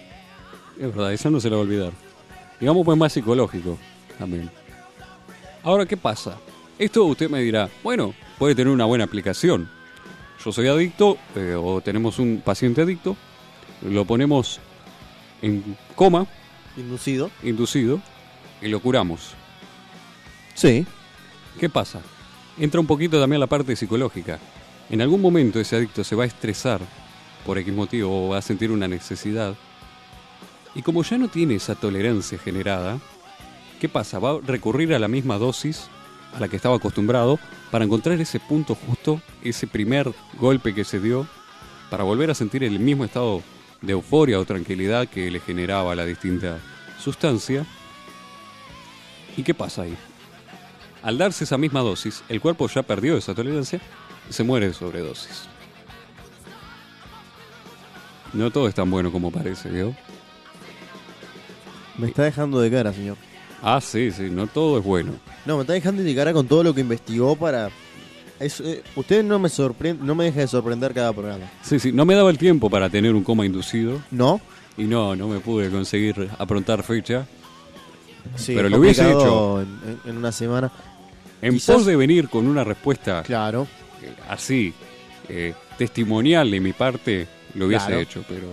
verdad, eso no se le va a olvidar. Digamos, pues más psicológico también. Ahora, ¿qué pasa? Esto usted me dirá, bueno, puede tener una buena aplicación. Yo soy adicto, eh, o tenemos un paciente adicto, lo ponemos en coma, Inducido. inducido, y lo curamos. Sí. ¿Qué pasa? Entra un poquito también la parte psicológica. En algún momento ese adicto se va a estresar por X motivo o va a sentir una necesidad. Y como ya no tiene esa tolerancia generada, ¿qué pasa? Va a recurrir a la misma dosis a la que estaba acostumbrado para encontrar ese punto justo, ese primer golpe que se dio, para volver a sentir el mismo estado de euforia o tranquilidad que le generaba la distinta sustancia. ¿Y qué pasa ahí? Al darse esa misma dosis, el cuerpo ya perdió esa tolerancia y se muere de sobredosis. No todo es tan bueno como parece, ¿vio? Me está dejando de cara, señor. Ah, sí, sí, no todo es bueno. No, me está dejando de cara con todo lo que investigó para... Es, eh, usted no me sorprende, no me deja de sorprender cada programa. Sí, sí, no me daba el tiempo para tener un coma inducido ¿No? y no, no me pude conseguir aprontar fecha. Sí, Pero lo hubiese complicado En, en- una semana. En Quizás- pos de venir con una respuesta Claro. eh, así, eh, testimonial de mi parte, lo hubiese Claro. hecho, pero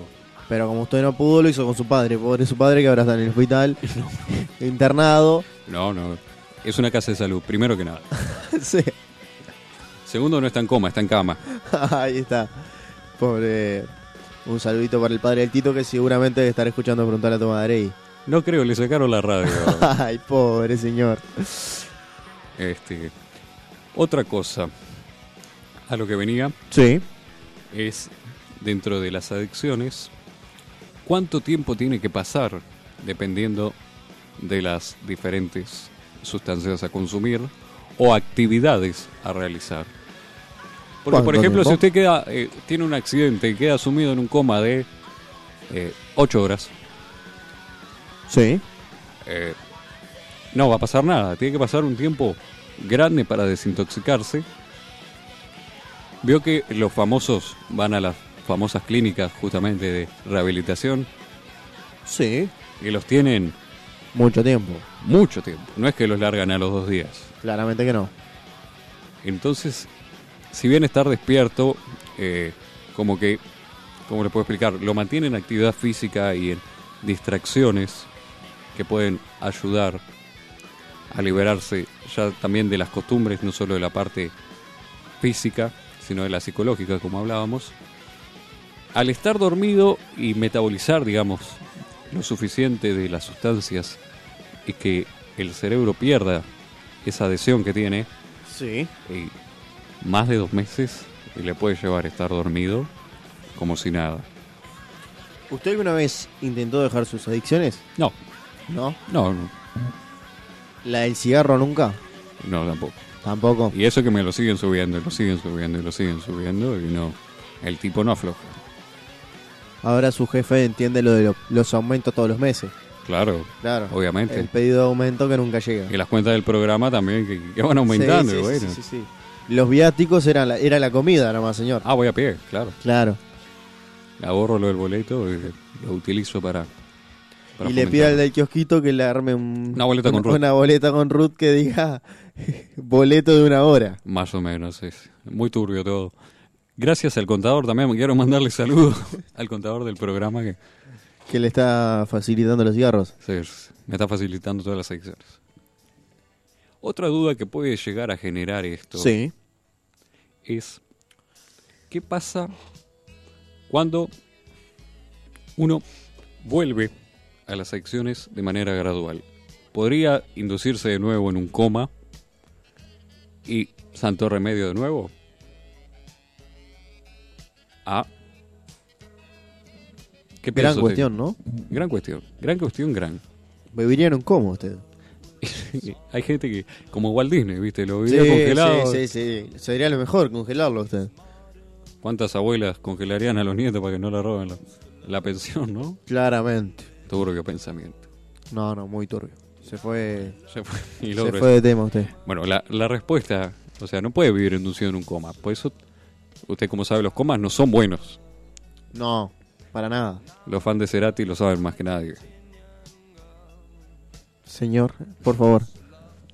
Pero como usted no pudo, lo hizo con su padre. Pobre su padre que ahora está en el hospital, internado. no, no. Es una casa de salud, primero que nada. sí. Segundo, no está en coma, está en cama. Ahí está. Pobre. Un saludito para el padre del Tito que seguramente debe estar escuchando preguntar a tu madre. Y... No creo, le sacaron la radio. Ay, pobre señor. Este, otra cosa a lo que venía Sí. es, dentro de las adicciones, cuánto tiempo tiene que pasar dependiendo de las diferentes sustancias a consumir o actividades a realizar. Porque, por ¿Cuánto ejemplo, si usted queda, eh, tiene un accidente y queda sumido en un coma de 8 horas, Sí. eh, no va a pasar nada. Tiene que pasar un tiempo grande para desintoxicarse. Vio que los famosos van a las famosas clínicas justamente de rehabilitación Sí. y los tienen Mucho tiempo. mucho tiempo. No es que los largan a los dos días. Claramente que no. Entonces, si bien estar despierto, eh, como que, ¿cómo le puedo explicar? Lo mantiene en actividad física y en distracciones que pueden ayudar a liberarse ya también de las costumbres, no solo de la parte física, sino de la psicológica, como hablábamos. Al estar dormido y metabolizar, digamos, lo suficiente de las sustancias y que el cerebro pierda esa adhesión que tiene, Sí. y más de dos meses y le puede llevar a estar dormido como si nada. ¿Usted alguna vez intentó dejar sus adicciones? No, No. no, no, ¿La del cigarro nunca? no tampoco. Tampoco. Y eso que me lo siguen subiendo, y lo siguen subiendo, y lo siguen subiendo, y no, el tipo no afloja. Ahora su jefe entiende lo de lo- los aumentos todos los meses. Claro, Claro. obviamente. El pedido de aumento que nunca llega. Y las cuentas del programa también que, que van aumentando, Sí, sí, bueno. sí. Los viáticos eran la, era la comida nomás, señor. Ah, voy a pie, claro. Claro. Ahorro lo del boleto y lo utilizo para... y le pide al del kiosquito que le arme un- Una boleta con una boleta con Ruth que diga boleto de una hora. Más o menos, es muy turbio todo. Gracias al contador también, quiero mandarle saludos al contador del programa que Que le está facilitando los cigarros. sí, me está facilitando todas las secciones. Otra duda que puede llegar a generar esto Sí. es ¿qué pasa cuando uno vuelve a las adicciones de manera gradual? ¿Podría inducirse de nuevo en un coma y santo remedio de nuevo? Ah. ¿Qué Gran cuestión, ¿no? Gran cuestión. Gran cuestión, gran. Un cómo usted. Hay gente que, como Walt Disney, ¿viste? Lo Sí, vivía congelado. sí, sí, sí. Sería lo mejor congelarlo usted. ¿Cuántas abuelas congelarían a los nietos para que no le roben la, la pensión, no? Claramente. Turbio pensamiento. No, no, muy turbio. Se fue, Se fue, y se fue de tema usted. Bueno, la, la respuesta, o sea, no puede vivir inducido en un coma. Por eso, usted como sabe, los comas no son buenos. No, para nada. Los fans de Cerati lo saben más que nadie. Señor, por favor,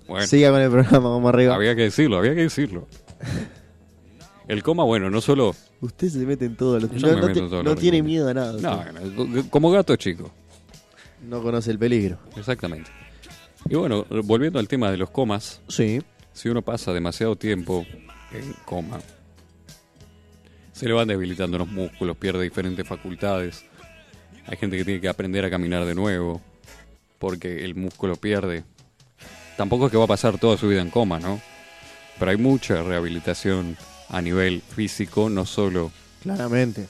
Bueno, siga con el programa, vamos arriba. había que decirlo, había que decirlo. El coma, bueno, no solo... Usted se mete en todo. Lo... Yo No, me no meto te- en todo no lo tiene miedo a nada. No, como gato chico. no conoce el peligro. Exactamente. Y bueno, volviendo al tema de los comas, Sí. si uno pasa demasiado tiempo en coma, se le van debilitando los músculos, pierde diferentes facultades. Hay gente que tiene que aprender a caminar de nuevo, porque el músculo pierde. Tampoco es que va a pasar toda su vida en coma, ¿no? Pero hay mucha rehabilitación a nivel físico, no solo Claramente.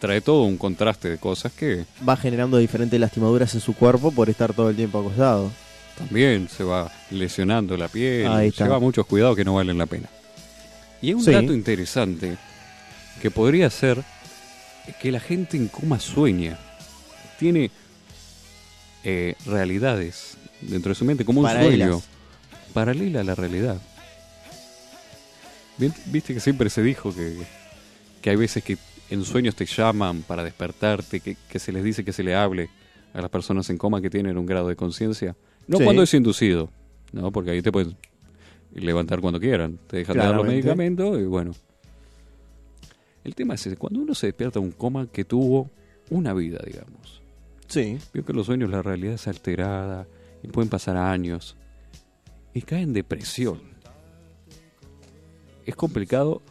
trae todo un contraste de cosas que Va generando diferentes lastimaduras en su cuerpo por estar todo el tiempo acostado. también se va lesionando la piel, lleva muchos cuidados que no valen la pena. Y hay un Sí. dato interesante que podría ser que la gente en coma sueña, tiene eh, realidades dentro de su mente como un Paralelas. sueño, paralela a la realidad. Viste que siempre se dijo que, que hay veces que en sueños te llaman para despertarte, que, que se les dice que se le hable a las personas en coma que tienen un grado de conciencia. No Sí. cuando es inducido, no, porque ahí te pueden levantar cuando quieran, te dejan de dar los medicamentos y bueno. El tema es ese, cuando uno se despierta de un coma que tuvo una vida, digamos. Sí. Vio que los sueños la realidad es alterada y pueden pasar años y cae en depresión. Es complicado.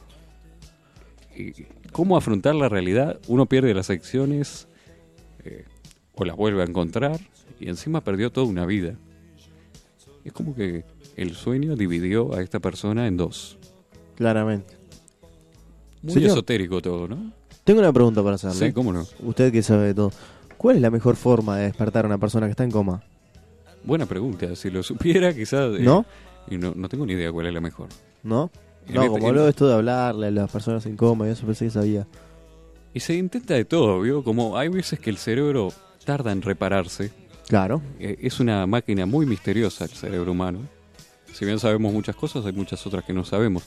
¿Cómo afrontar la realidad? Uno pierde las acciones eh, o las vuelve a encontrar y encima perdió toda una vida. Es como que el sueño dividió a esta persona en dos. Claramente. Muy Señor. esotérico todo, ¿no? Tengo una pregunta para hacerle. Sí, cómo no. Usted que sabe de todo. ¿Cuál es la mejor forma de despertar a una persona que está en coma? Buena pregunta. Si lo supiera, quizás. eh, ¿No? Y no, no tengo ni idea cuál es la mejor. ¿No? En No, este- como habló esto de hablarle a las personas en coma y eso pensé que sabía. Y se intenta de todo, ¿vio? Como hay veces que el cerebro tarda en repararse. Claro. Eh, es una máquina muy misteriosa el cerebro humano. Si bien sabemos muchas cosas, hay muchas otras que no sabemos.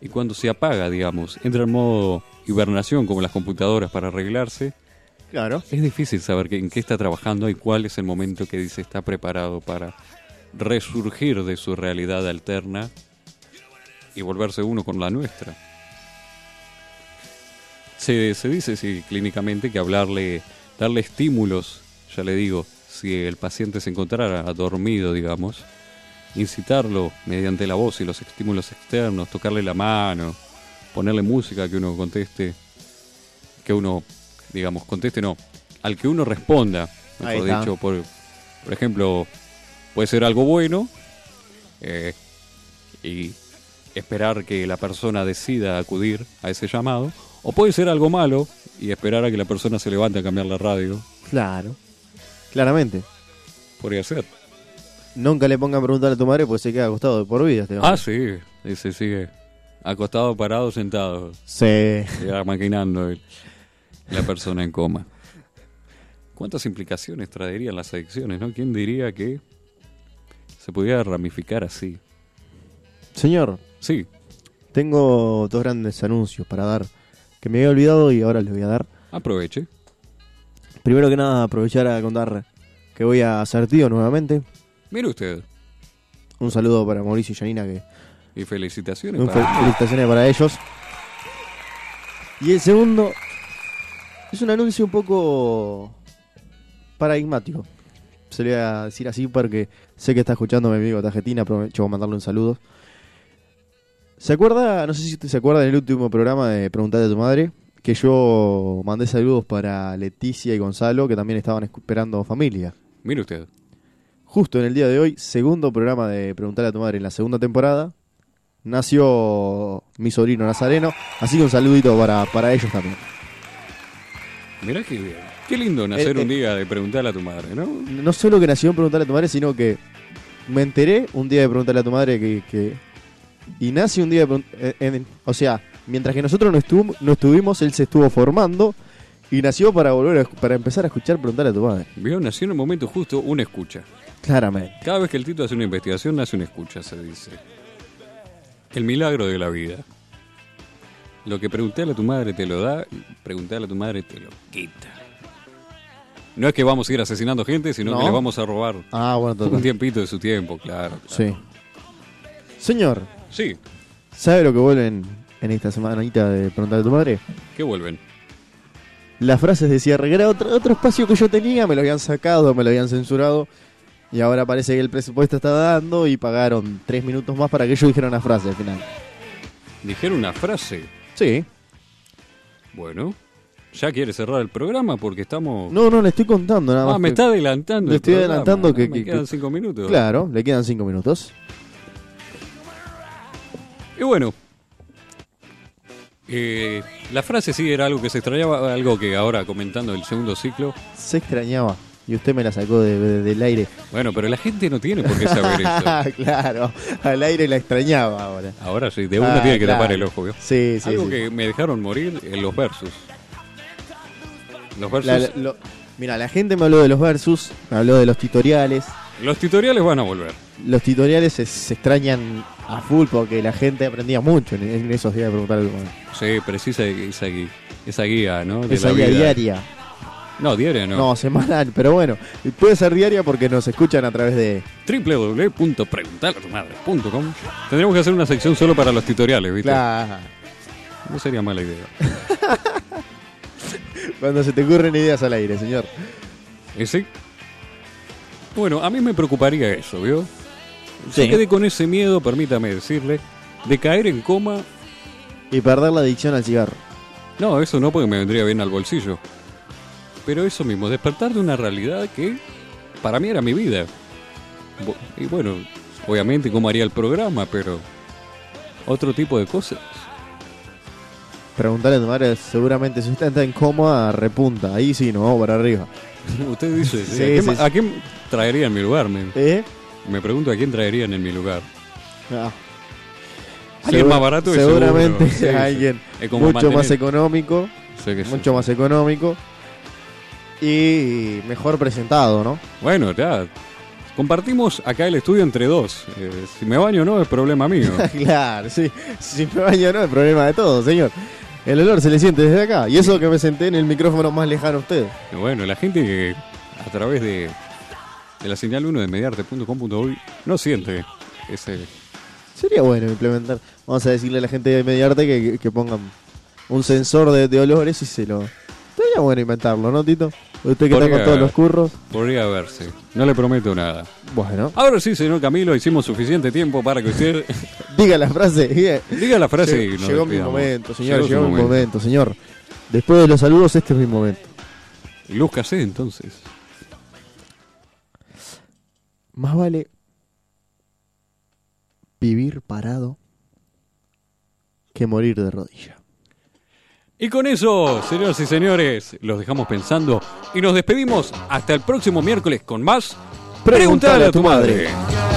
Y cuando se apaga, digamos, entra en modo hibernación como las computadoras para arreglarse, Claro. es difícil saber en qué está trabajando y cuál es el momento que dice está preparado para resurgir de su realidad alterna y volverse uno con la nuestra. Se, se dice, sí, clínicamente que hablarle, darle estímulos, ya le digo, si el paciente se encontrara dormido, digamos, incitarlo mediante la voz y los estímulos externos, tocarle la mano, ponerle música que uno conteste, que uno, digamos, conteste no, al que uno responda, mejor dicho, por, por ejemplo, puede ser algo bueno eh, y esperar que la persona decida acudir a ese llamado, o puede ser algo malo y esperar a que la persona se levante a cambiar la radio, Claro. Claramente. podría ser. Nunca le pongan a preguntar a tu madre porque se queda acostado de por vida. Este Ah, hombre. sí, ese sigue acostado, parado, sentado, Sí. ya maquinando la persona en coma. ¿Cuántas implicaciones traerían las adicciones, no? ¿Quién diría que se pudiera ramificar así? Señor, Sí, tengo dos grandes anuncios para dar que me había olvidado y ahora les voy a dar. aproveche. Primero que nada, aprovechar a contar que voy a hacer tío nuevamente. Mire usted, Un saludo para Mauricio y Janina, que y felicitaciones para... fel- felicitaciones para ellos. Y el segundo es un anuncio un poco paradigmático. Se le voy a decir así porque sé que está escuchando mi amigo Tajetina, aprovecho para mandarle un saludo. ¿Se acuerda? No sé si usted se acuerda del último programa de Preguntale a tu madre, que yo mandé saludos para Leticia y Gonzalo, que también estaban esperando familia. Mire usted. Justo en el día de hoy, segundo programa de Preguntarle a tu madre en la segunda temporada, nació mi sobrino Nazareno, así que un saludito para, para ellos también. Mirá qué bien. Qué lindo nacer Eh, un eh. día de preguntarle a tu madre, ¿no? No solo que nació en Preguntarle a tu madre, sino que me enteré un día de Preguntarle a tu madre que... que y nace un día de eh, en- O sea, mientras que nosotros no, estuvo- no estuvimos, él se estuvo formando y nació para volver a, para empezar a escuchar Preguntarle a tu madre. Vio, nació en el momento justo una escucha. Claramente. Cada vez que el Tito hace una investigación, nace una escucha, se dice. El milagro de la vida. Lo que preguntarle a tu madre te lo da, preguntarle a tu madre te lo quita. No es que vamos a ir asesinando gente, sino No. que le vamos a robar Ah, bueno, un tiempito de su tiempo, claro. claro. Sí. Señor, Sí, ¿sabe lo que vuelven en esta semanita de Preguntarle a tu madre? que vuelven. las frases de cierre, que era otro, otro espacio que yo tenía, me lo habían sacado, me lo habían censurado. Y ahora parece que el presupuesto está dando y pagaron tres minutos más para que yo dijera una frase al final. Dijeron una frase. Sí. Bueno, ya quiere cerrar el programa porque estamos... No, no, le estoy contando nada más. ah, me está adelantando. le el estoy programa, adelantando que- Me que- quedan que- cinco minutos. Claro, le quedan cinco minutos. Y bueno, eh, la frase sí era algo que se extrañaba, algo que ahora comentando el segundo ciclo. Se extrañaba. Y usted me la sacó de- de- del aire. Bueno, pero la gente no tiene por qué saber esto. claro, al aire la extrañaba ahora. Ahora sí, de uno Ah, tiene que claro. tapar el ojo. ¿vio? Sí, sí, algo sí. que me dejaron morir en los versus. Los versus, La- la- lo- mira, la gente me habló de los versus, me habló de los tutoriales. los tutoriales van a volver. Los tutoriales se, se extrañan a full porque la gente aprendía mucho en, en esos días de preguntar algo. Sí, precisa esa, esa guía, ¿no? De Esa la guía vida. diaria. No, diaria no. No. semanal, pero bueno, puede ser diaria porque nos escuchan a través de. www.preguntalatumadre.com Tendríamos que hacer una sección solo para los tutoriales, ¿viste? La... No sería mala idea. Cuando se te ocurren ideas al aire, señor. ¿Y sí? Bueno, a mí me preocuparía eso, ¿vio? Sí. Yo quedé con ese miedo, permítame decirle, de caer en coma. Y perder la adicción al cigarro. No, eso no porque me vendría bien al bolsillo. Pero eso mismo, despertar de una realidad que para mí era mi vida. Y bueno, obviamente cómo haría el programa, pero otro tipo de cosas. Preguntarle a tu madre, seguramente si usted está en coma, repunta. Ahí sí, no vamos para arriba. Usted dice, Sí, ¿a, quién, sí, sí. a quién traería en mi lugar? Me, ¿Eh? me pregunto a quién traerían en mi lugar. Ah. Alguien Segura- más barato y Seguramente seguro, alguien Es como mucho más económico. Sí que sí. Mucho más económico. Y mejor presentado, ¿no? Bueno, ya. Compartimos acá el estudio entre dos. Eh, si me baño o no es problema mío. claro, sí. Si me baño no es problema de todo, señor. El olor se le siente desde acá. Y eso que me senté en el micrófono más lejano a usted. Bueno, la gente que a través de, de la señal 1 de mediarte.com.uy no siente ese... Sería bueno implementar. Vamos a decirle a la gente de Mediarte que, que pongan un sensor de, de olores y se lo. Estaría bueno inventarlo, ¿no, Tito? Usted que está Podría- con todos los curros. Podría verse. No le prometo nada. Bueno, Ahora sí, señor Camilo, hicimos suficiente tiempo para que usted diga la frase. diga- diga la frase y Llegó, nos llegó mi momento, señor. su Llegó, mi momento, señor. Después de los saludos, este es mi momento. Lúzcase entonces. Más vale vivir parado que morir de rodilla. Y con eso, señoras y señores, los dejamos pensando y nos despedimos hasta el próximo miércoles con más Preguntale a tu madre. madre.